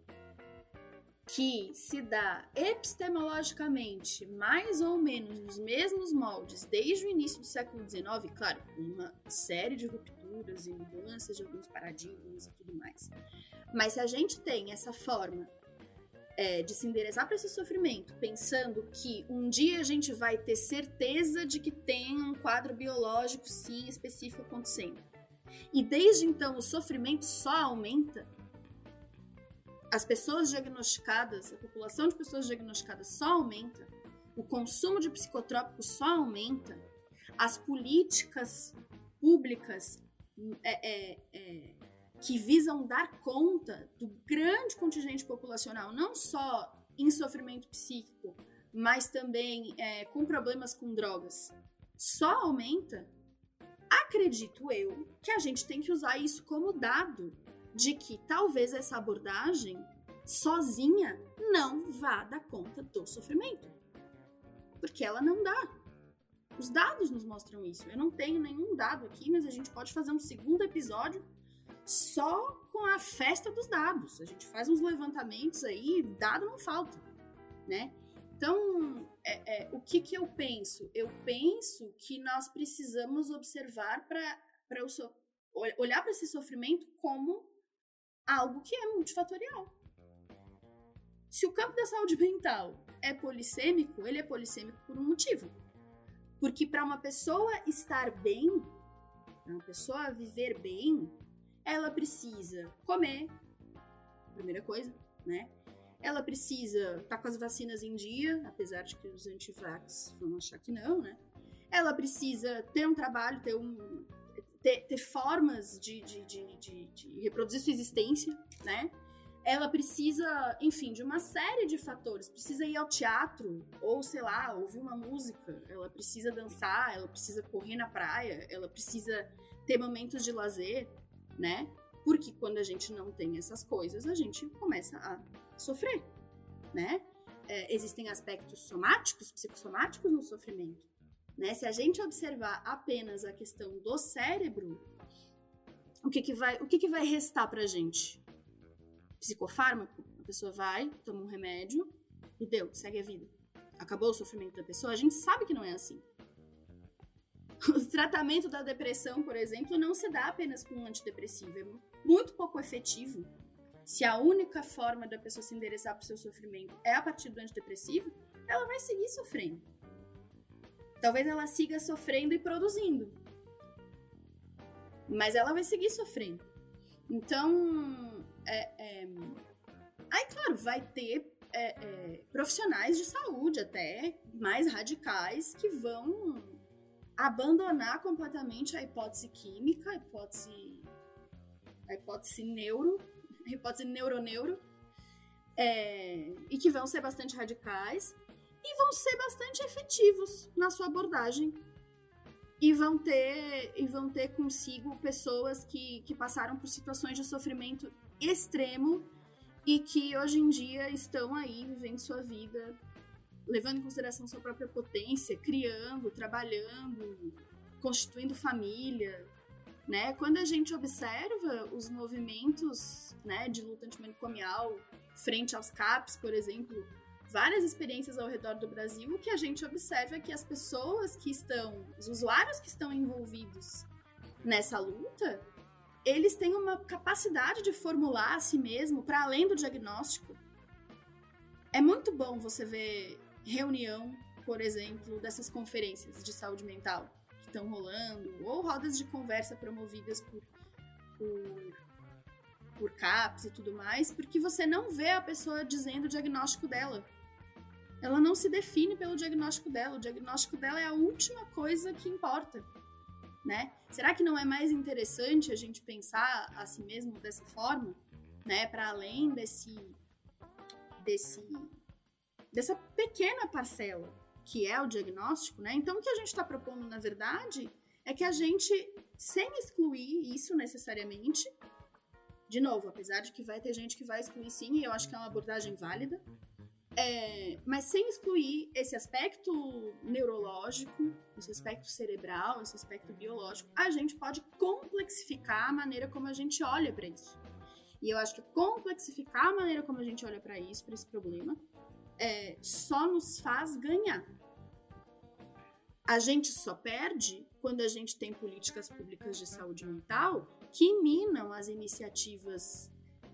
que se dá epistemologicamente mais ou menos nos mesmos moldes desde o início do século XIX, claro, uma série de rupturas e mudanças de alguns paradigmas e tudo mais. Mas se a gente tem essa forma é, de se endereçar para esse sofrimento, pensando que um dia a gente vai ter certeza de que tem um quadro biológico, sim, específico acontecendo. E desde então o sofrimento só aumenta, as pessoas diagnosticadas, a população de pessoas diagnosticadas só aumenta, o consumo de psicotrópicos só aumenta, as políticas públicas é, é, é, que visam dar conta do grande contingente populacional, não só em sofrimento psíquico, mas também é, com problemas com drogas, só aumenta, acredito eu que a gente tem que usar isso como dado de que talvez essa abordagem sozinha não vá dar conta do sofrimento. Porque ela não dá. Os dados nos mostram isso. Eu não tenho nenhum dado aqui, mas a gente pode fazer um segundo episódio só com a festa dos dados. A gente faz uns levantamentos aí, dado não falta, né? Então, é, é, o que, que eu penso? Eu penso que nós precisamos observar para olhar para esse sofrimento como algo que é multifatorial. Se o campo da saúde mental é polissêmico, ele é polissêmico por um motivo. Porque para uma pessoa estar bem, para uma pessoa viver bem, ela precisa comer, primeira coisa, né? Ela precisa estar tá com as vacinas em dia, apesar de que os antivax vão achar que não, né? Ela precisa ter um trabalho, ter um, ter, ter formas de, de, de, de, reproduzir sua existência, né? Ela precisa, enfim, de uma série de fatores. Precisa ir ao teatro, ou sei lá, ouvir uma música. Ela precisa dançar, ela precisa correr na praia, ela precisa ter momentos de lazer, né? Porque quando a gente não tem essas coisas, a gente começa a sofrer, né? É, existem aspectos somáticos, psicossomáticos no sofrimento. Né? Se a gente observar apenas a questão do cérebro, o que, que, vai, o que, que vai restar pra gente? Psicofármaco? A pessoa vai, toma um remédio e deu, segue a vida. Acabou o sofrimento da pessoa? A gente sabe que não é assim. O tratamento da depressão, por exemplo, não se dá apenas com um antidepressivo. É muito pouco efetivo. Se a única forma da pessoa se endereçar para o seu sofrimento é a partir do antidepressivo, ela vai seguir sofrendo talvez ela siga sofrendo e produzindo. Mas ela vai seguir sofrendo. Então, é, é... aí, claro, vai ter é, é, profissionais de saúde até mais radicais que vão abandonar completamente a hipótese química, a hipótese, a hipótese neuro, a hipótese neuroneuro, é, e que vão ser bastante radicais e vão ser bastante efetivos na sua abordagem. E vão ter, e vão ter consigo pessoas que, que passaram por situações de sofrimento extremo e que hoje em dia estão aí vivendo sua vida, levando em consideração sua própria potência, criando, trabalhando, constituindo família, né? Quando a gente observa os movimentos, né, de luta antimanicomial frente aos CAPs, por exemplo, várias experiências ao redor do Brasil, o que a gente observa é que as pessoas que estão, os usuários que estão envolvidos nessa luta, eles têm uma capacidade de formular a si mesmo para além do diagnóstico. É muito bom você ver reunião, por exemplo, dessas conferências de saúde mental que estão rolando, ou rodas de conversa promovidas por, por, por CAPS e tudo mais, porque você não vê a pessoa dizendo o diagnóstico dela ela não se define pelo diagnóstico dela. O diagnóstico dela é a última coisa que importa, né? Será que não é mais interessante a gente pensar a si mesmo dessa forma, né? Para além desse desse dessa pequena parcela que é o diagnóstico, né? Então o que a gente está propondo, na verdade, é que a gente, sem excluir isso necessariamente, de novo, apesar de que vai ter gente que vai excluir sim, e eu acho que é uma abordagem válida, é, mas sem excluir esse aspecto neurológico, esse aspecto cerebral, esse aspecto biológico, a gente pode complexificar a maneira como a gente olha para isso. E eu acho que complexificar a maneira como a gente olha para isso, para esse problema, é, só nos faz ganhar. A gente só perde quando a gente tem políticas públicas de saúde mental que minam as iniciativas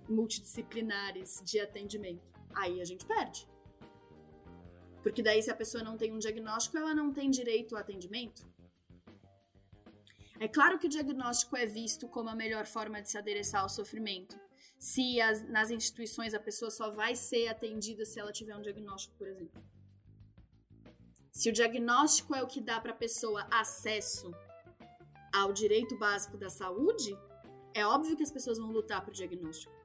multidisciplinares de atendimento aí a gente perde. Porque daí, se a pessoa não tem um diagnóstico, ela não tem direito ao atendimento. É claro que o diagnóstico é visto como a melhor forma de se adereçar ao sofrimento. Se as, nas instituições a pessoa só vai ser atendida se ela tiver um diagnóstico, por exemplo. Se o diagnóstico é o que dá para a pessoa acesso ao direito básico da saúde, é óbvio que as pessoas vão lutar por diagnóstico.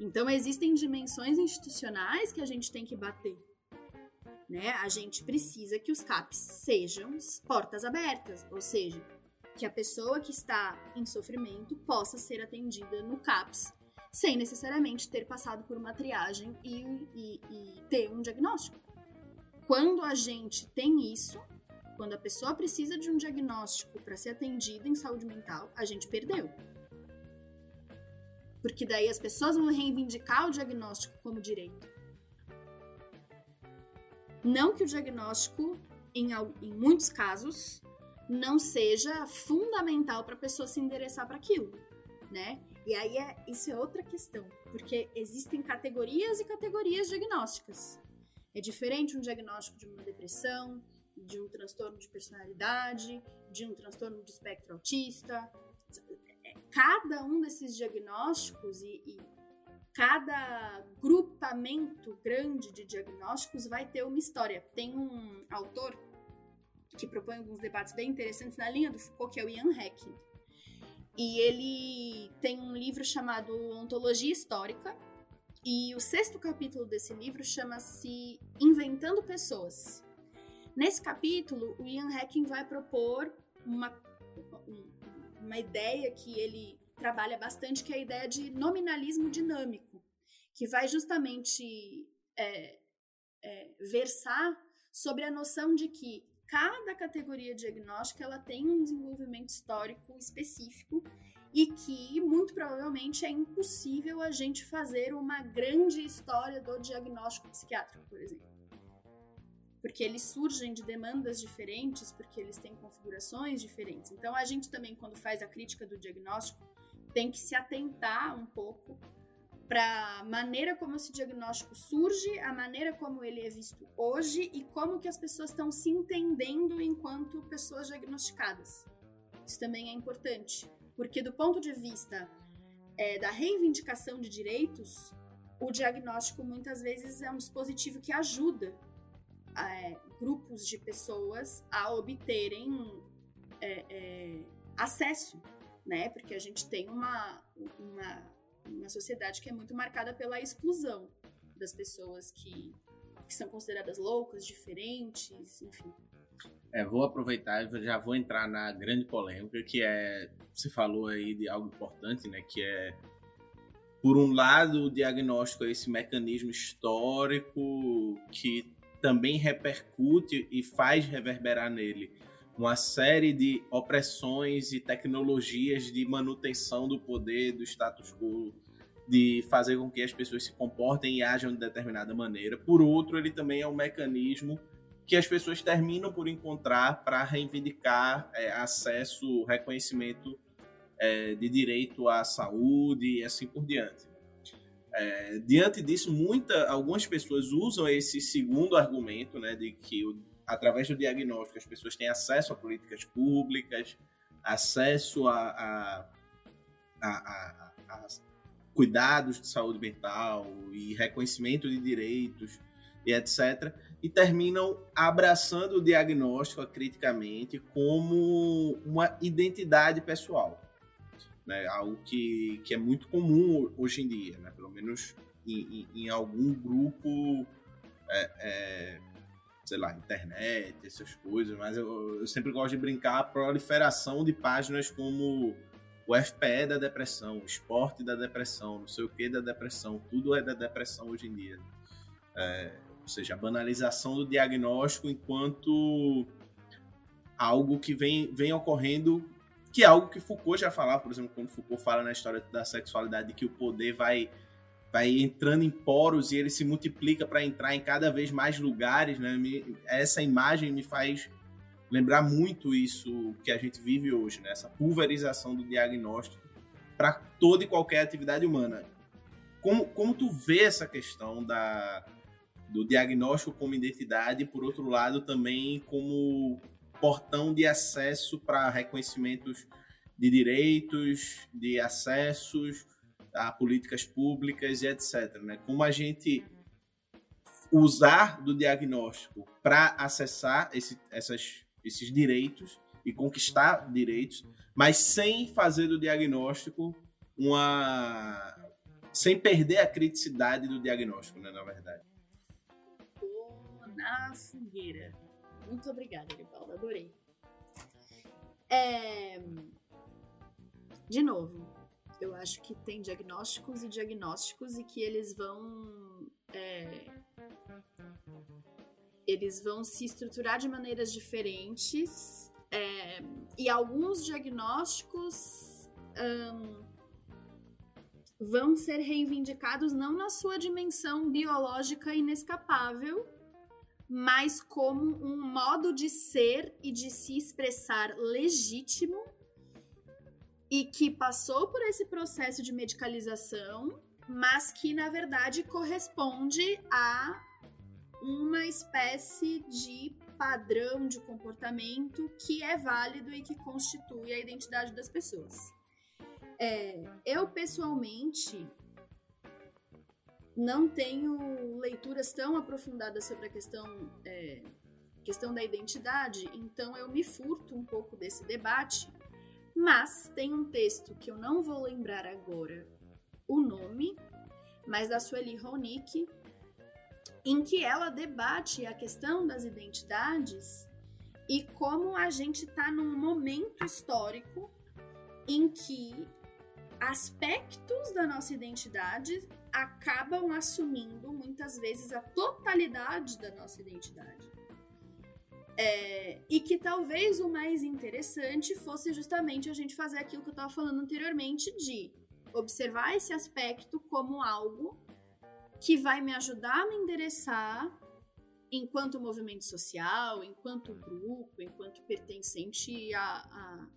Então existem dimensões institucionais que a gente tem que bater. Né? A gente precisa que os CAPs sejam portas abertas, ou seja, que a pessoa que está em sofrimento possa ser atendida no CAPS sem necessariamente ter passado por uma triagem e, e, e ter um diagnóstico. Quando a gente tem isso, quando a pessoa precisa de um diagnóstico para ser atendida em saúde mental, a gente perdeu. Porque daí as pessoas vão reivindicar o diagnóstico como direito. Não que o diagnóstico, em, em muitos casos, não seja fundamental para a pessoa se endereçar para aquilo, né? E aí é, isso é outra questão, porque existem categorias e categorias diagnósticas. É diferente um diagnóstico de uma depressão, de um transtorno de personalidade, de um transtorno de espectro autista cada um desses diagnósticos e, e cada grupamento grande de diagnósticos vai ter uma história. Tem um autor que propõe alguns debates bem interessantes na linha do Foucault, que é o Ian Hacking. E ele tem um livro chamado Ontologia Histórica, e o sexto capítulo desse livro chama-se Inventando Pessoas. Nesse capítulo, o Ian Hacking vai propor uma, uma ideia que ele trabalha bastante, que é a ideia de nominalismo dinâmico, que vai justamente é, é, versar sobre a noção de que cada categoria diagnóstica ela tem um desenvolvimento histórico específico e que muito provavelmente é impossível a gente fazer uma grande história do diagnóstico psiquiátrico, por exemplo porque eles surgem de demandas diferentes, porque eles têm configurações diferentes. Então, a gente também, quando faz a crítica do diagnóstico, tem que se atentar um pouco para a maneira como esse diagnóstico surge, a maneira como ele é visto hoje e como que as pessoas estão se entendendo enquanto pessoas diagnosticadas. Isso também é importante, porque do ponto de vista é, da reivindicação de direitos, o diagnóstico muitas vezes é um dispositivo que ajuda é, grupos de pessoas a obterem é, é, acesso, né? Porque a gente tem uma, uma, uma sociedade que é muito marcada pela exclusão das pessoas que, que são consideradas loucas, diferentes, enfim. É, vou aproveitar e já vou entrar na grande polêmica, que é, você falou aí de algo importante, né, que é, por um lado, o diagnóstico é esse mecanismo histórico que também repercute e faz reverberar nele uma série de opressões e tecnologias de manutenção do poder, do status quo, de fazer com que as pessoas se comportem e ajam de determinada maneira. Por outro, ele também é um mecanismo que as pessoas terminam por encontrar para reivindicar é, acesso, reconhecimento é, de direito à saúde e assim por diante. É, diante disso, muita, algumas pessoas usam esse segundo argumento, né, de que através do diagnóstico as pessoas têm acesso a políticas públicas, acesso a, a, a, a cuidados de saúde mental e reconhecimento de direitos e etc. E terminam abraçando o diagnóstico criticamente como uma identidade pessoal né? Algo que, que é muito comum hoje em dia, né? Pelo menos em, em, algum grupo, é, é, sei lá, internet, essas coisas, mas eu, eu, sempre gosto de brincar a proliferação de páginas como o FPE da depressão, o esporte da depressão, não sei o que da depressão, tudo é da depressão hoje em dia. É, ou seja, a banalização do diagnóstico enquanto algo que vem, vem ocorrendo, que é algo que Foucault já falava, por exemplo, quando Foucault fala na história da sexualidade, que o poder vai vai entrando em poros e ele se multiplica para entrar em cada vez mais lugares, né? essa imagem me faz lembrar muito isso que a gente vive hoje, né? Essa pulverização do diagnóstico para toda e qualquer atividade humana. Como, como tu vê essa questão da, do diagnóstico como identidade e, por outro lado, também como portão de acesso para reconhecimentos de direitos, de acessos a políticas públicas e etc. Né? Como a gente usar do diagnóstico para acessar esse, essas, esses direitos e conquistar direitos, mas sem fazer do diagnóstico uma. sem perder a criticidade do diagnóstico, né, na verdade. Na fogueira. Muito obrigada, Rivaldo, adorei. É... De novo, eu acho que tem diagnósticos e diagnósticos e que eles vão. É, eles vão se estruturar de maneiras diferentes é, e alguns diagnósticos um, vão ser reivindicados não na sua dimensão biológica inescapável, mas como um modo de ser e de se expressar legítimo e que passou por esse processo de medicalização, mas que na verdade corresponde a uma espécie de padrão de comportamento que é válido e que constitui a identidade das pessoas. É, eu pessoalmente não tenho leituras tão aprofundadas sobre a questão é, questão da identidade, então eu me furto um pouco desse debate mas tem um texto que eu não vou lembrar agora o nome, mas da Sueli Ronick, em que ela debate a questão das identidades e como a gente está num momento histórico em que aspectos da nossa identidade acabam assumindo muitas vezes a totalidade da nossa identidade. É, e que talvez o mais interessante fosse justamente a gente fazer aquilo que eu estava falando anteriormente, de observar esse aspecto como algo que vai me ajudar a me endereçar enquanto movimento social, enquanto grupo, enquanto pertencente a, a,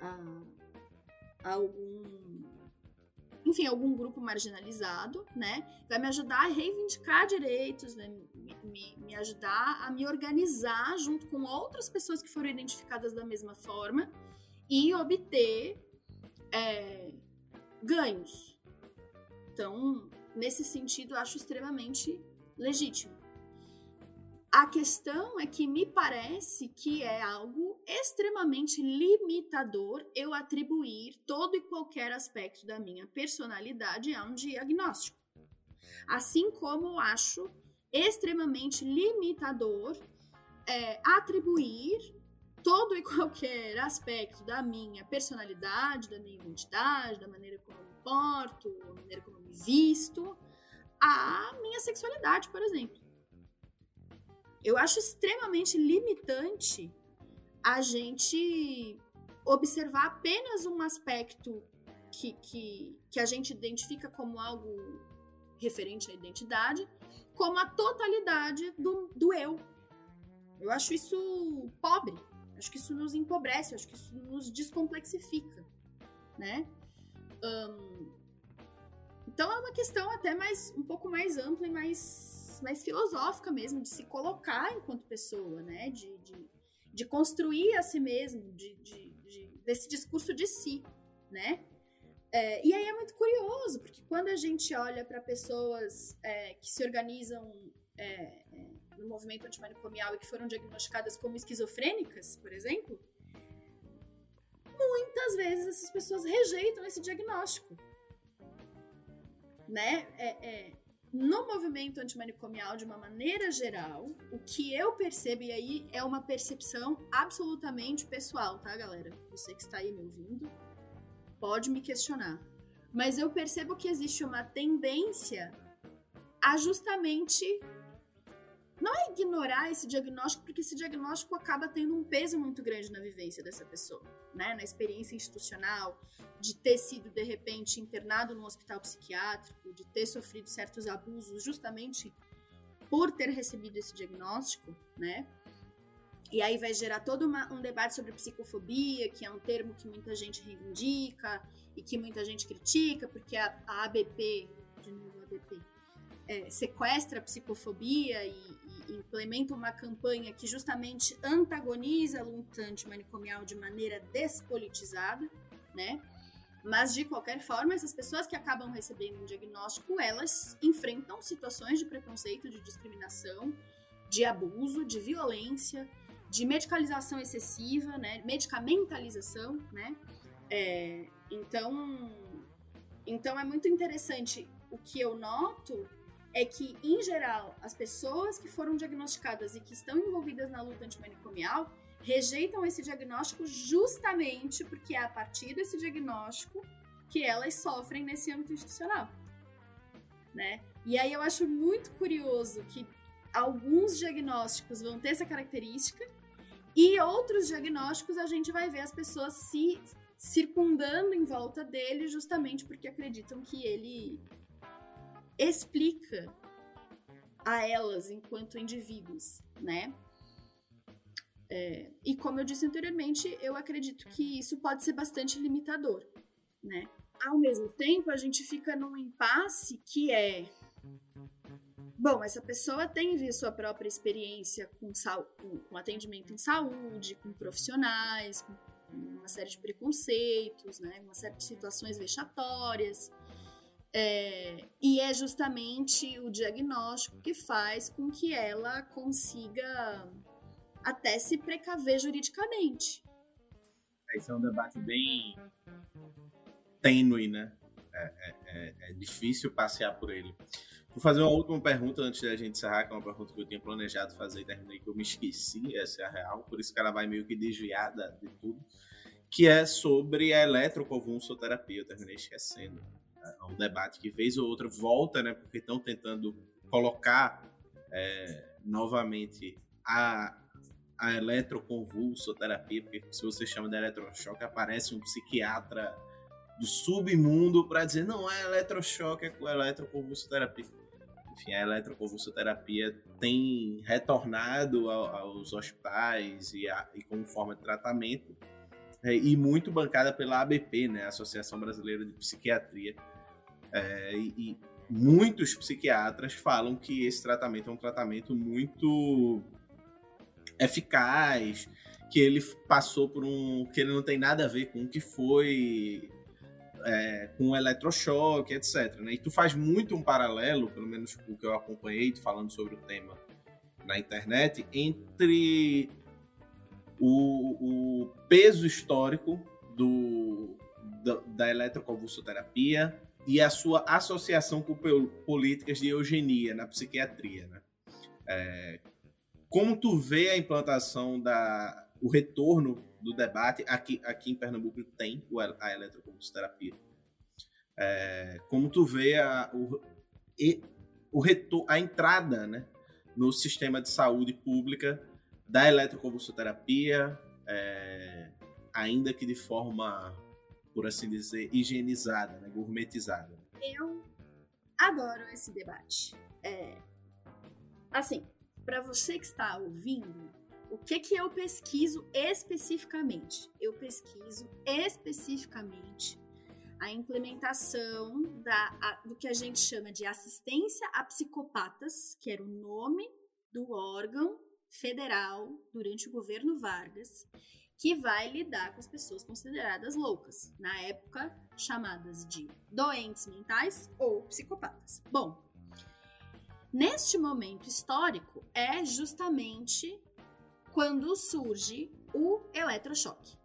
a, a algum enfim, algum grupo marginalizado, né? Vai me ajudar a reivindicar direitos, né? me, me, ajudar a me organizar junto com outras pessoas que foram identificadas da mesma forma e obter é, ganhos. Então, nesse sentido, eu acho extremamente legítimo. A questão é que me parece que é algo extremamente limitador eu atribuir todo e qualquer aspecto da minha personalidade a um diagnóstico. Assim como acho extremamente limitador é, atribuir todo e qualquer aspecto da minha personalidade, da minha identidade, da maneira como eu me porto, da maneira como eu me visto, à minha sexualidade, por exemplo. Eu acho extremamente limitante a gente observar apenas um aspecto que, que, que a gente identifica como algo referente à identidade como a totalidade do, do eu. Eu acho isso pobre, acho que isso nos empobrece, acho que isso nos descomplexifica, né? Então é uma questão até mais um pouco mais ampla e mais, mais filosófica mesmo, de se colocar enquanto pessoa, né? De, de, de construir a si mesmo, de, de, de desse discurso de si, né? É, e aí é muito curioso, porque quando a gente olha para pessoas é, que se organizam é, é, no movimento antimanicomial e que foram diagnosticadas como esquizofrênicas, por exemplo, muitas vezes essas pessoas rejeitam esse diagnóstico. né? É, é, no movimento antimanicomial, de uma maneira geral, o que eu percebo, e aí é uma percepção absolutamente pessoal, tá, galera? Você que está aí me ouvindo, pode me questionar. Mas eu percebo que existe uma tendência a justamente não é ignorar esse diagnóstico, porque esse diagnóstico acaba tendo um peso muito grande na vivência dessa pessoa, né? Na experiência institucional, de ter sido de repente internado num hospital psiquiátrico, de ter sofrido certos abusos justamente por ter recebido esse diagnóstico, né? E aí vai gerar todo uma, um debate sobre psicofobia, que é um termo que muita gente reivindica e que muita gente critica, porque a, a ABP, de novo ABP, é, sequestra a psicofobia e, implementa uma campanha que justamente antagoniza a luta antimanicomial de maneira despolitizada, né? Mas, de qualquer forma, essas pessoas que acabam recebendo um diagnóstico, elas enfrentam situações de preconceito, de discriminação, de abuso, de violência, de medicalização excessiva, né? Medicamentalização, né? É, então, então é muito interessante o que eu noto é que, em geral, as pessoas que foram diagnosticadas e que estão envolvidas na luta antimanicomial rejeitam esse diagnóstico justamente porque é a partir desse diagnóstico que elas sofrem nesse âmbito institucional, né? E aí eu acho muito curioso que alguns diagnósticos vão ter essa característica e outros diagnósticos a gente vai ver as pessoas se circundando em volta dele justamente porque acreditam que ele explica a elas enquanto indivíduos, né? É, e como eu disse anteriormente, eu acredito que isso pode ser bastante limitador, né? Ao mesmo tempo, a gente fica num impasse que é Bom, essa pessoa tem sua própria experiência com, com, com, atendimento em saúde, com profissionais, com uma série de preconceitos, né? uma série de situações vexatórias. É, e é justamente o diagnóstico que faz com que ela consiga até se precaver juridicamente. Esse é um debate bem tênue, né? É, é, é, é, difícil passear por ele. Vou fazer uma última pergunta antes da gente encerrar, que é uma pergunta que eu tinha planejado fazer e terminei que eu me esqueci, essa é a real, por isso que ela vai meio que desviada de tudo, que é sobre a eletroconvulsoterapia. Eu terminei esquecendo é um debate que vez ou outra volta, né? Porque estão tentando colocar é, novamente a, a eletroconvulsoterapia, porque se você chama de eletrochoque, aparece um psiquiatra do submundo para dizer não é eletrochoque, é eletroconvulsoterapia. Enfim, a eletroconvulsoterapia tem retornado aos hospitais e, a, e como forma de tratamento é, e muito bancada pela ABP, né, Associação Brasileira de Psiquiatria. É, e, muitos psiquiatras falam que esse tratamento é um tratamento muito eficaz, que ele passou por um. que ele não tem nada a ver com o que foi. É, com eletrochoque, etc. Né? E tu faz muito um paralelo, pelo menos o que eu acompanhei falando sobre o tema na internet, entre o, o peso histórico do, da, da eletroconvulsoterapia e a sua associação com políticas de eugenia na psiquiatria. Né? É, como tu vê a implantação da o retorno do debate aqui aqui em Pernambuco tem a eletroconvulsoterapia. É, como tu vê a, o, o retor, a entrada né, no sistema de saúde pública da eletroconvulsoterapia, é, ainda que de forma, por assim dizer, higienizada, né, gourmetizada. Eu adoro esse debate. É, assim, para você que está ouvindo, o que que eu pesquiso especificamente? Eu pesquiso especificamente a implementação da, a, do que a gente chama de assistência a psicopatas, que era o nome do órgão federal durante o governo Vargas, que vai lidar com as pessoas consideradas loucas, na época chamadas de doentes mentais ou psicopatas. Bom, neste momento histórico é justamente quando surge o eletrochoque,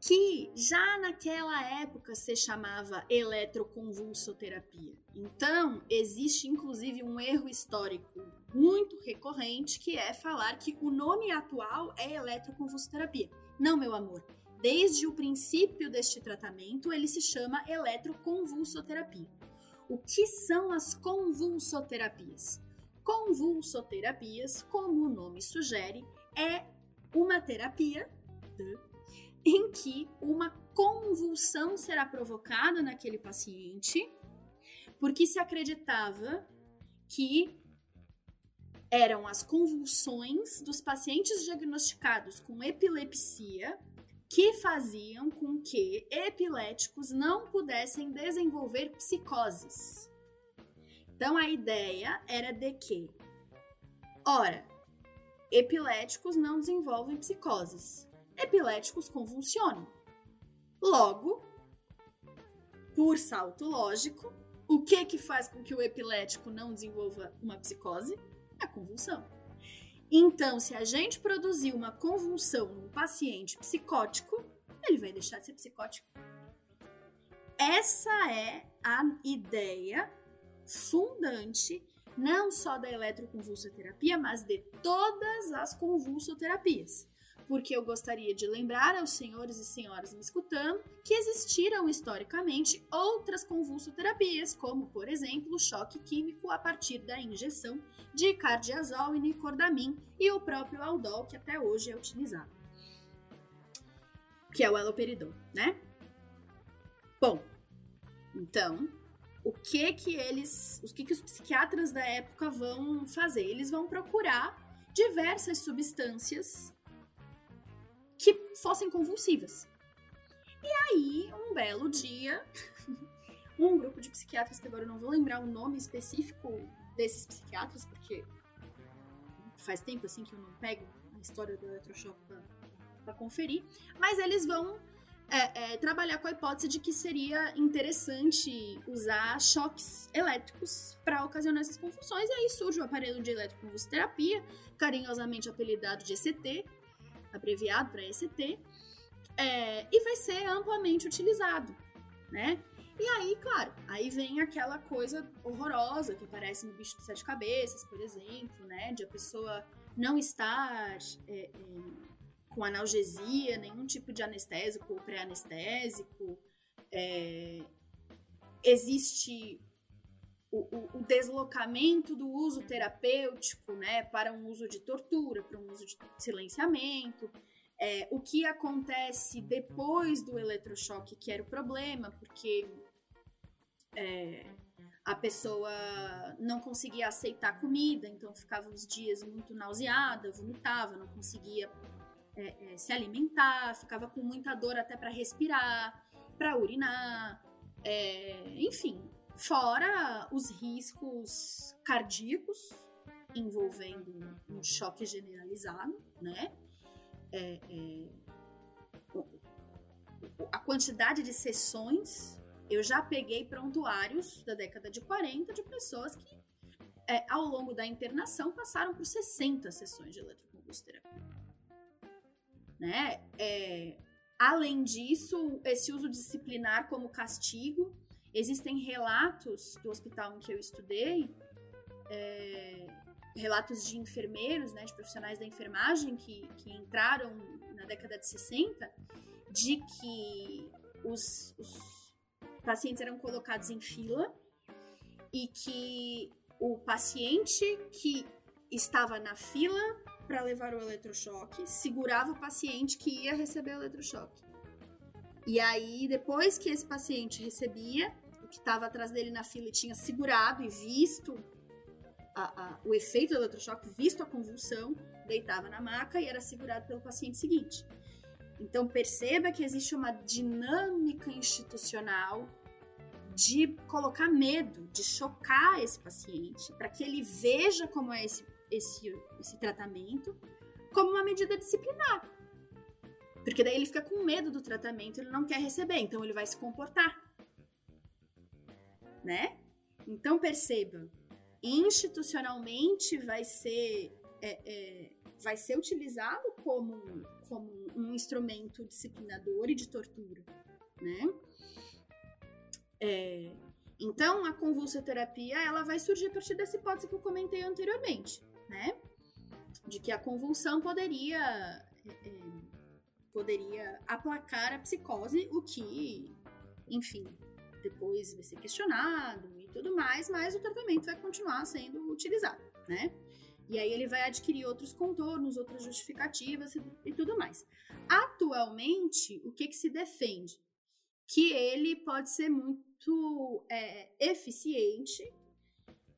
que já naquela época se chamava eletroconvulsoterapia. Então, existe inclusive um erro histórico muito recorrente que é falar que o nome atual é eletroconvulsoterapia. Não, meu amor. Desde o princípio deste tratamento, ele se chama eletroconvulsoterapia. O que são as convulsoterapias? Convulsoterapias, como o nome sugere, é uma terapia em que uma convulsão será provocada naquele paciente, porque se acreditava que eram as convulsões dos pacientes diagnosticados com epilepsia que faziam com que epiléticos não pudessem desenvolver psicoses. Então a ideia era de que, ora, epiléticos não desenvolvem psicoses epiléticos convulsionam. Logo, por salto lógico, o que que faz com que o epilético não desenvolva uma psicose? A convulsão. Então, se a gente produzir uma convulsão num paciente psicótico, ele vai deixar de ser psicótico. Essa é a ideia fundante não só da eletroconvulsoterapia, mas de todas as convulsoterapias porque eu gostaria de lembrar aos senhores e senhoras me escutando que existiram historicamente outras convulsoterapias, como, por exemplo, o choque químico a partir da injeção de cardiazol e nicordamin e o próprio aldol, que até hoje é utilizado, que é o eloperidol, né? Bom, então, o que que eles, o que que os psiquiatras da época vão fazer? Eles vão procurar diversas substâncias que fossem convulsivas. E aí, um belo dia, um grupo de psiquiatras, que agora eu não vou lembrar o nome específico desses psiquiatras, porque faz tempo assim que eu não pego a história do eletrochoque para conferir, mas eles vão é, é, trabalhar com a hipótese de que seria interessante usar choques elétricos para ocasionar essas convulsões, e aí surge o aparelho de eletroconvulsoterapia, carinhosamente apelidado de ECT, abreviado para ECT, é, e vai ser amplamente utilizado, né? E aí, claro, aí vem aquela coisa horrorosa que aparece no bicho de sete cabeças, por exemplo, né? De a pessoa não estar é, é, com analgesia, nenhum tipo de anestésico ou pré-anestésico. É, existe o, o, o, deslocamento do uso terapêutico, né, para um uso de tortura, para um uso de silenciamento, é, o que acontece depois do eletrochoque, que era o problema, porque é, a pessoa não conseguia aceitar comida, então ficava uns dias muito nauseada, vomitava, não conseguia é, é se alimentar, ficava com muita dor até para respirar, para urinar, é, enfim, Fora os riscos cardíacos envolvendo um choque generalizado, né? É, é, a quantidade de sessões, eu já peguei prontuários da década de 40 de pessoas que, é, ao longo da internação, passaram por 60 sessões de eletroconvulsoterapia. Né? É, além disso, esse uso disciplinar como castigo Existem relatos do hospital em que eu estudei, é, relatos de enfermeiros, né, de profissionais da enfermagem que, que entraram na década de 60, de que os, os pacientes eram colocados em fila e que o paciente que estava na fila para levar o eletrochoque segurava o paciente que ia receber o eletrochoque. E aí, depois que esse paciente recebia, que estava atrás dele na fila e tinha segurado e visto a, a, o efeito do eletrochoque, visto a convulsão, deitava na maca e era segurado pelo paciente seguinte. Então perceba que existe uma dinâmica institucional de colocar medo, de chocar esse paciente, para que ele veja como é esse, esse, esse tratamento como uma medida disciplinar. Porque daí ele fica com medo do tratamento, ele não quer receber, então ele vai se comportar né? Então perceba, institucionalmente vai ser é, é, vai ser utilizado como como um instrumento disciplinador e de tortura, né? É, então, a convulsoterapia ela vai surgir a partir dessa hipótese que eu comentei anteriormente, né? De que a convulsão poderia é, é poderia aplacar a psicose, o que, enfim, depois vai ser questionado e tudo mais, mas o tratamento vai continuar sendo utilizado, né? E aí ele vai adquirir outros contornos, outras justificativas e, tudo mais. Atualmente, o que, que se defende? Que ele pode ser muito é, eficiente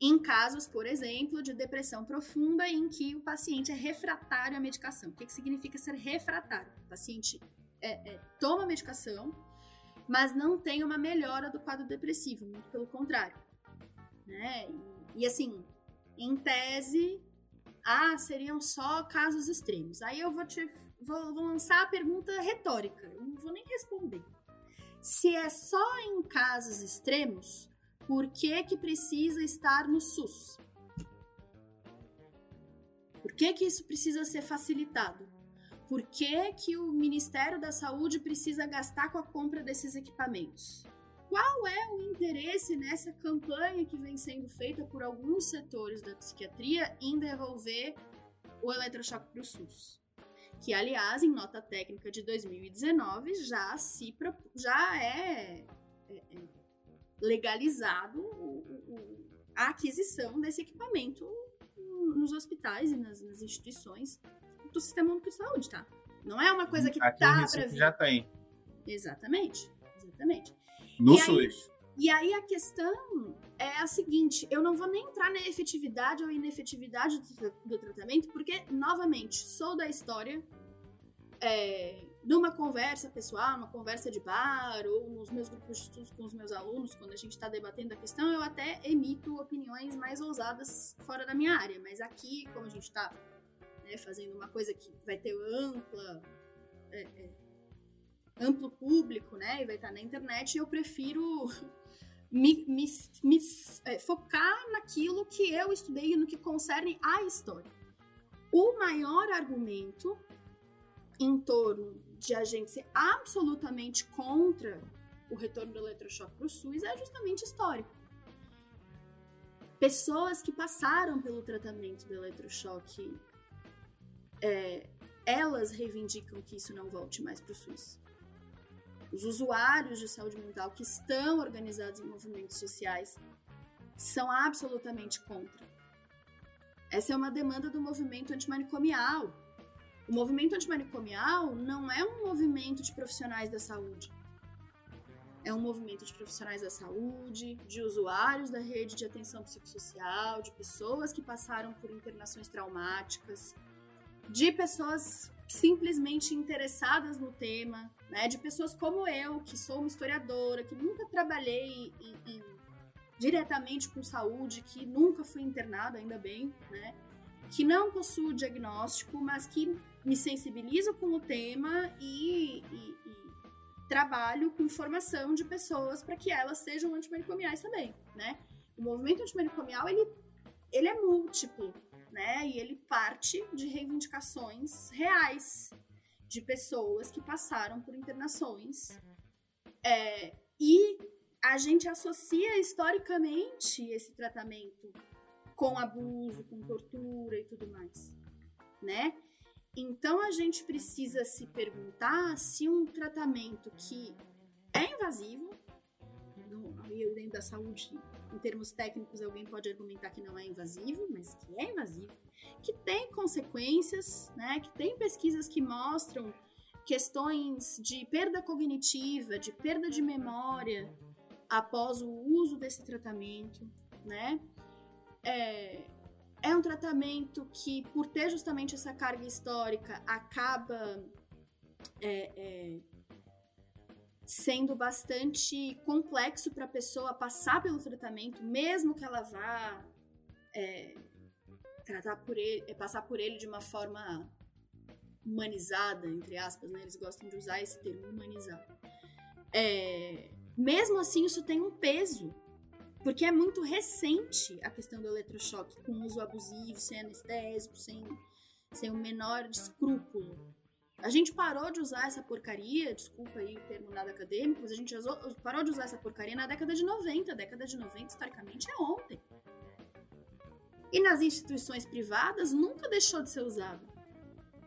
em casos, por exemplo, de depressão profunda em que o paciente é refratário à medicação. O que, que significa ser refratário? O paciente é, é, toma medicação, mas não tem uma melhora do quadro depressivo, muito pelo contrário. Né? E, e assim, em tese, ah, seriam só casos extremos. Aí eu vou te vou, vou lançar a pergunta retórica, eu não vou nem responder. Se é só em casos extremos, por que que precisa estar no SUS? Por que que isso precisa ser facilitado? Por que que o Ministério da Saúde precisa gastar com a compra desses equipamentos? Qual é o interesse nessa campanha que vem sendo feita por alguns setores da psiquiatria em devolver o eletrochoque para o SUS? Que, aliás, em nota técnica de 2019, já, se, já é, é, é legalizado o, o, a aquisição desse equipamento nos hospitais e nas, nas, instituições do Sistema Único de Saúde, tá? Não é uma coisa que Aqui tá para vir. já tem. Exatamente, exatamente. No e SUS. Aí, e aí a questão é a seguinte: eu não vou nem entrar na efetividade ou inefetividade do, do tratamento, porque, novamente, sou da história é, numa conversa pessoal, uma conversa de bar, ou nos meus grupos de estudos com os meus alunos, quando a gente está debatendo a questão, eu até emito opiniões mais ousadas fora da minha área. Mas aqui, como a gente está né, fazendo uma coisa que vai ter ampla. É, é, amplo público, né? E vai estar na internet, eu prefiro me, me, me é, focar naquilo que eu estudei no que concerne a história. O maior argumento em torno de a gente ser absolutamente contra o retorno do eletrochoque para o SUS é justamente histórico. Pessoas que passaram pelo tratamento do eletrochoque, é, elas reivindicam que isso não volte mais para o SUS os usuários de saúde mental que estão organizados em movimentos sociais são absolutamente contra. Essa é uma demanda do movimento antimanicomial. O movimento antimanicomial não é um movimento de profissionais da saúde. É um movimento de profissionais da saúde, de usuários da rede de atenção psicossocial, de pessoas que passaram por internações traumáticas, de pessoas simplesmente interessadas no tema, né? De pessoas como eu, que sou uma historiadora, que nunca trabalhei em, em, diretamente com saúde, que nunca fui internada, ainda bem, né? Que não possuo diagnóstico, mas que me sensibilizo com o tema e, e, e trabalho com formação de pessoas para que elas sejam antimanicomiais também, né? O movimento antimanicomial, ele, ele é múltiplo, né? E ele parte de reivindicações reais de pessoas que passaram por internações. É, e a gente associa historicamente esse tratamento com abuso, com tortura e tudo mais, né? Então a gente precisa se perguntar se um tratamento que é invasivo, no, dentro da saúde em termos técnicos, alguém pode argumentar que não é invasivo, mas que é invasivo, que tem consequências, né? Que tem pesquisas que mostram questões de perda cognitiva, de perda de memória após o uso desse tratamento, né? É, é um tratamento que, por ter justamente essa carga histórica, acaba é, é, sendo bastante complexo para a pessoa passar pelo tratamento, mesmo que ela vá é, tratar por ele, é, passar por ele de uma forma humanizada, entre aspas, né? Eles gostam de usar esse termo humanizado. É, mesmo assim, isso tem um peso, porque é muito recente a questão do eletrochoque, com uso abusivo, sem anestésico, sem, sem o menor escrúpulo. A gente parou de usar essa porcaria, desculpa aí o termo nada acadêmico, mas a gente parou de usar essa porcaria na década de 90. A década de 90, historicamente, é ontem. E nas instituições privadas nunca deixou de ser usado,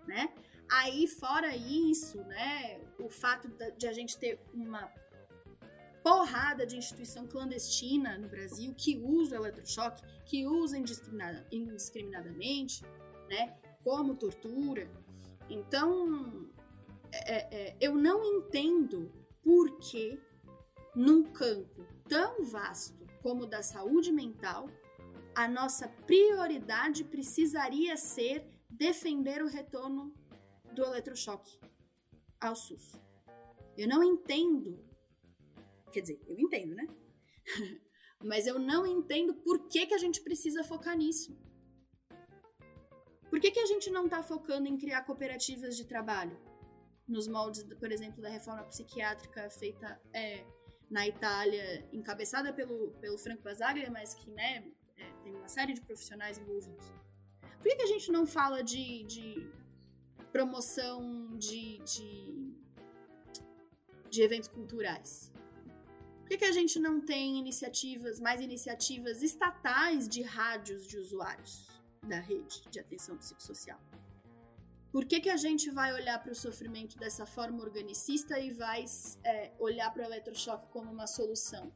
né? Aí, fora isso, né, o fato de a gente ter uma porrada de instituição clandestina no Brasil que usa eletrochoque, que usa indiscriminada, indiscriminadamente, né, como tortura. Então, é, é, eu não entendo por que, num campo tão vasto como o da saúde mental, a nossa prioridade precisaria ser defender o retorno do eletrochoque ao SUS. Eu não entendo. Quer dizer, eu entendo, né? Mas eu não entendo por que, que a gente precisa focar nisso. Por que, que a gente não está focando em criar cooperativas de trabalho? Nos moldes, por exemplo, da reforma psiquiátrica feita é, na Itália, encabeçada pelo, pelo Franco Basaglia, mas que né, é, tem uma série de profissionais envolvidos. Por que, que a gente não fala de, de promoção de, de, de, eventos culturais? Por que, que a gente não tem iniciativas, mais iniciativas estatais de rádios de usuários da rede de atenção psicossocial? Por que, que a gente vai olhar para o sofrimento dessa forma organicista e vai é, olhar para o eletrochoque como uma solução?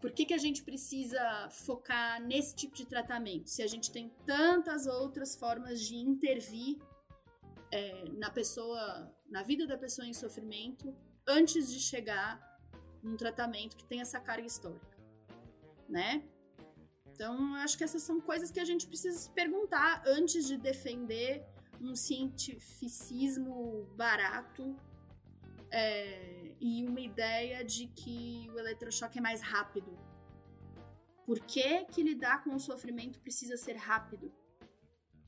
Por que, que a gente precisa focar nesse tipo de tratamento? Se a gente tem tantas outras formas de intervir é, na pessoa, na vida da pessoa em sofrimento, antes de chegar num tratamento que tem essa carga histórica, né? Então, acho que essas são coisas que a gente precisa se perguntar antes de defender um cientificismo barato é, e uma ideia de que o eletrochoque é mais rápido. Por que, que lidar com o sofrimento precisa ser rápido?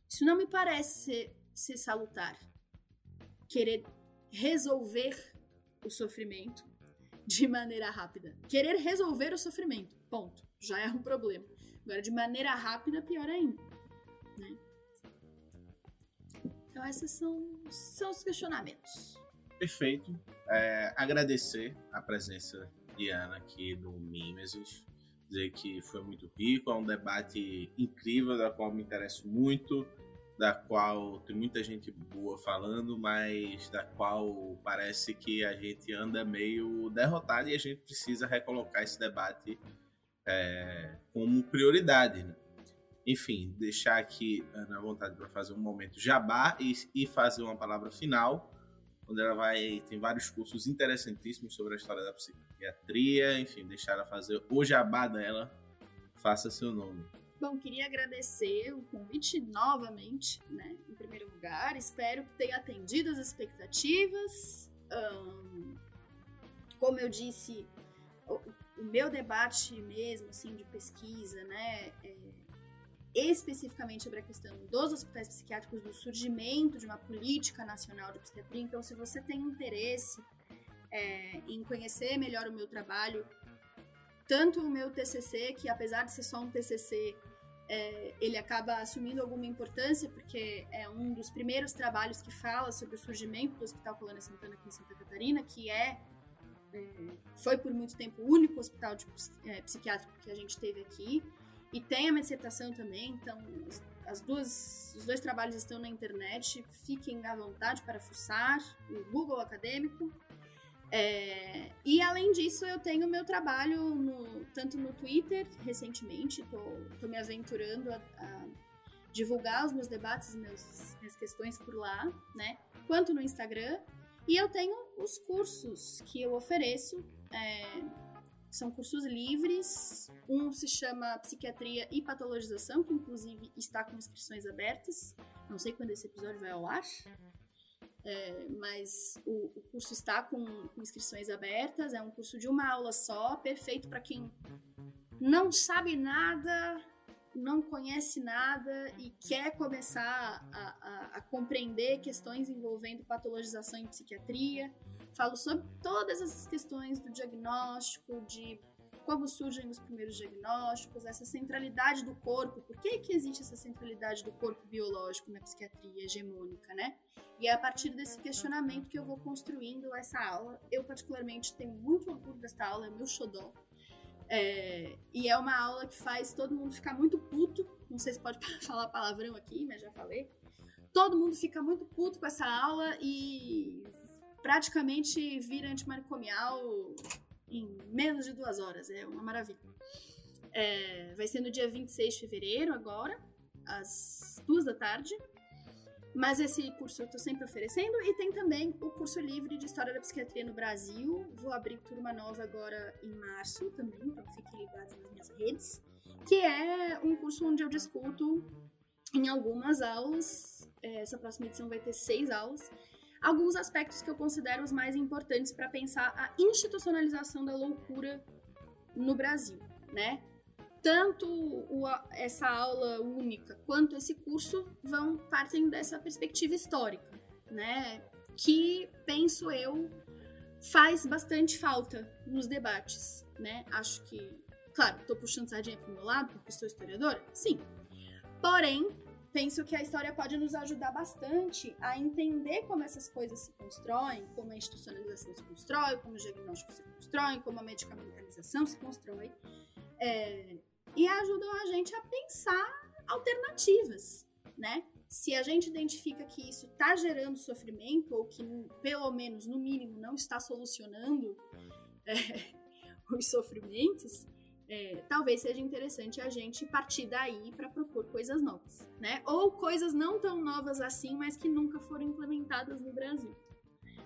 Isso não me parece ser, ser salutar. Querer resolver o sofrimento de maneira rápida. Querer resolver o sofrimento, ponto. Já é um problema. Agora, de maneira rápida, pior ainda. Né? Então, esses são, são os questionamentos. Perfeito. É, agradecer a presença de Ana aqui no Mimesis. Dizer que foi muito rico, é um debate incrível, da qual me interesso muito, da qual tem muita gente boa falando, mas da qual parece que a gente anda meio derrotado e a gente precisa recolocar esse debate é, como prioridade. Né? Enfim, deixar aqui Ana à vontade para fazer um momento jabá e, e fazer uma palavra final onde ela vai tem vários cursos interessantíssimos sobre a história da psiquiatria, enfim, deixar ela fazer o jabá dela, faça seu nome. Bom, queria agradecer o convite novamente, né? Em primeiro lugar, espero que tenha atendido as expectativas. Um, como eu disse, o, meu debate mesmo, assim, de pesquisa, né? É, especificamente sobre a questão dos hospitais psiquiátricos, do surgimento de uma política nacional de psiquiatria. Então, se você tem interesse é, em conhecer melhor o meu trabalho, tanto o meu TCC, que apesar de ser só um TCC, é, ele acaba assumindo alguma importância, porque é um dos primeiros trabalhos que fala sobre o surgimento do Hospital Colônia Santana aqui em Santa Catarina, que é foi por muito tempo o único hospital de, é, psiquiátrico que a gente teve aqui. E tem a minha dissertação também, então as duas, os dois trabalhos estão na internet, fiquem à vontade para fuçar, o Google Acadêmico. É, e além disso, eu tenho meu trabalho no, tanto no Twitter, recentemente, estou me aventurando a, a, divulgar os meus debates e minhas questões por lá, né? Quanto no Instagram. E eu tenho os cursos que eu ofereço. É, são cursos livres. Um se chama Psiquiatria e Patologização, que inclusive está com inscrições abertas. Não sei quando esse episódio vai ao ar. É, mas o, o, curso está com, com, inscrições abertas. É um curso de uma aula só, perfeito para quem não sabe nada, não conhece nada e quer começar a, a, a compreender questões envolvendo patologização em psiquiatria Falo sobre todas essas questões do diagnóstico, de como surgem os primeiros diagnósticos, essa centralidade do corpo, por que, que existe essa centralidade do corpo biológico na psiquiatria hegemônica, né? E é a partir desse questionamento que eu vou construindo essa aula. Eu, particularmente, tenho muito orgulho dessa aula, é meu xodó. É, e é uma aula que faz todo mundo ficar muito puto. Não sei se pode falar palavrão aqui, mas já falei. Todo mundo fica muito puto com essa aula e praticamente vira antimanicomial em menos de duas horas. É uma maravilha. É, vai ser no dia 26 de fevereiro, agora, às duas da tarde. Mas esse curso eu estou sempre oferecendo e tem também o curso livre de História da Psiquiatria no Brasil. Vou abrir turma nova agora em março também, então fiquem ligados nas minhas redes. Que é um curso onde eu discuto em algumas aulas, é, essa próxima edição vai ter seis aulas, alguns aspectos que eu considero os mais importantes para pensar a institucionalização da loucura no Brasil, né? Tanto o, essa aula única quanto esse curso vão partem dessa perspectiva histórica, né? Que penso eu faz bastante falta nos debates, né? Acho que, claro, estou puxando sardinha para o meu lado porque sou historiadora, sim. Porém, penso que a história pode nos ajudar bastante a entender como essas coisas se constroem, como a institucionalização se constrói, como o diagnóstico se constrói, como a medicamentalização se constrói. É, e ajudam a gente a pensar alternativas, né? Se a gente identifica que isso está gerando sofrimento, ou que pelo menos, no mínimo, não está solucionando é, os sofrimentos, é, talvez seja interessante a gente partir daí para propor coisas novas, né? Ou coisas não tão novas assim, mas que nunca foram implementadas no Brasil.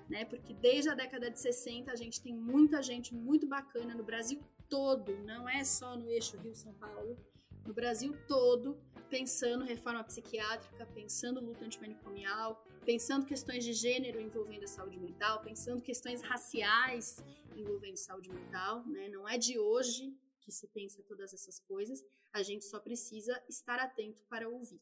Né? Porque desde a década de 60 a gente tem muita gente muito bacana no Brasil todo, não é só no eixo Rio-São Paulo, no Brasil todo, pensando reforma psiquiátrica, pensando luta antimanicomial, pensando questões de gênero envolvendo a saúde mental, pensando questões raciais envolvendo saúde mental, né? Não é de hoje que se pensa todas essas coisas, a gente só precisa estar atento para ouvir.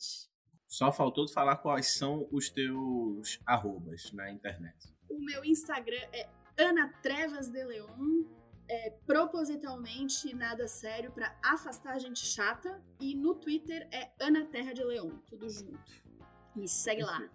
Só faltou falar quais são os teus arrobas na internet. O meu Instagram é Ana Trevas de Leon, é, propositalmente nada sério para afastar a gente chata. E no Twitter é Ana Terra de Leão, tudo junto. Me segue lá.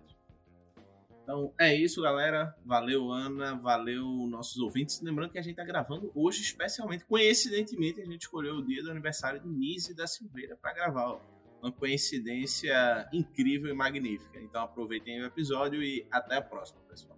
Então é isso, galera. Valeu, Ana. Valeu, nossos ouvintes. Lembrando que a gente tá gravando hoje, especialmente, coincidentemente, a gente escolheu o dia do aniversário de Nise da Silveira para gravar. Uma coincidência incrível e magnífica. Então aproveitem o episódio e até a próxima, pessoal.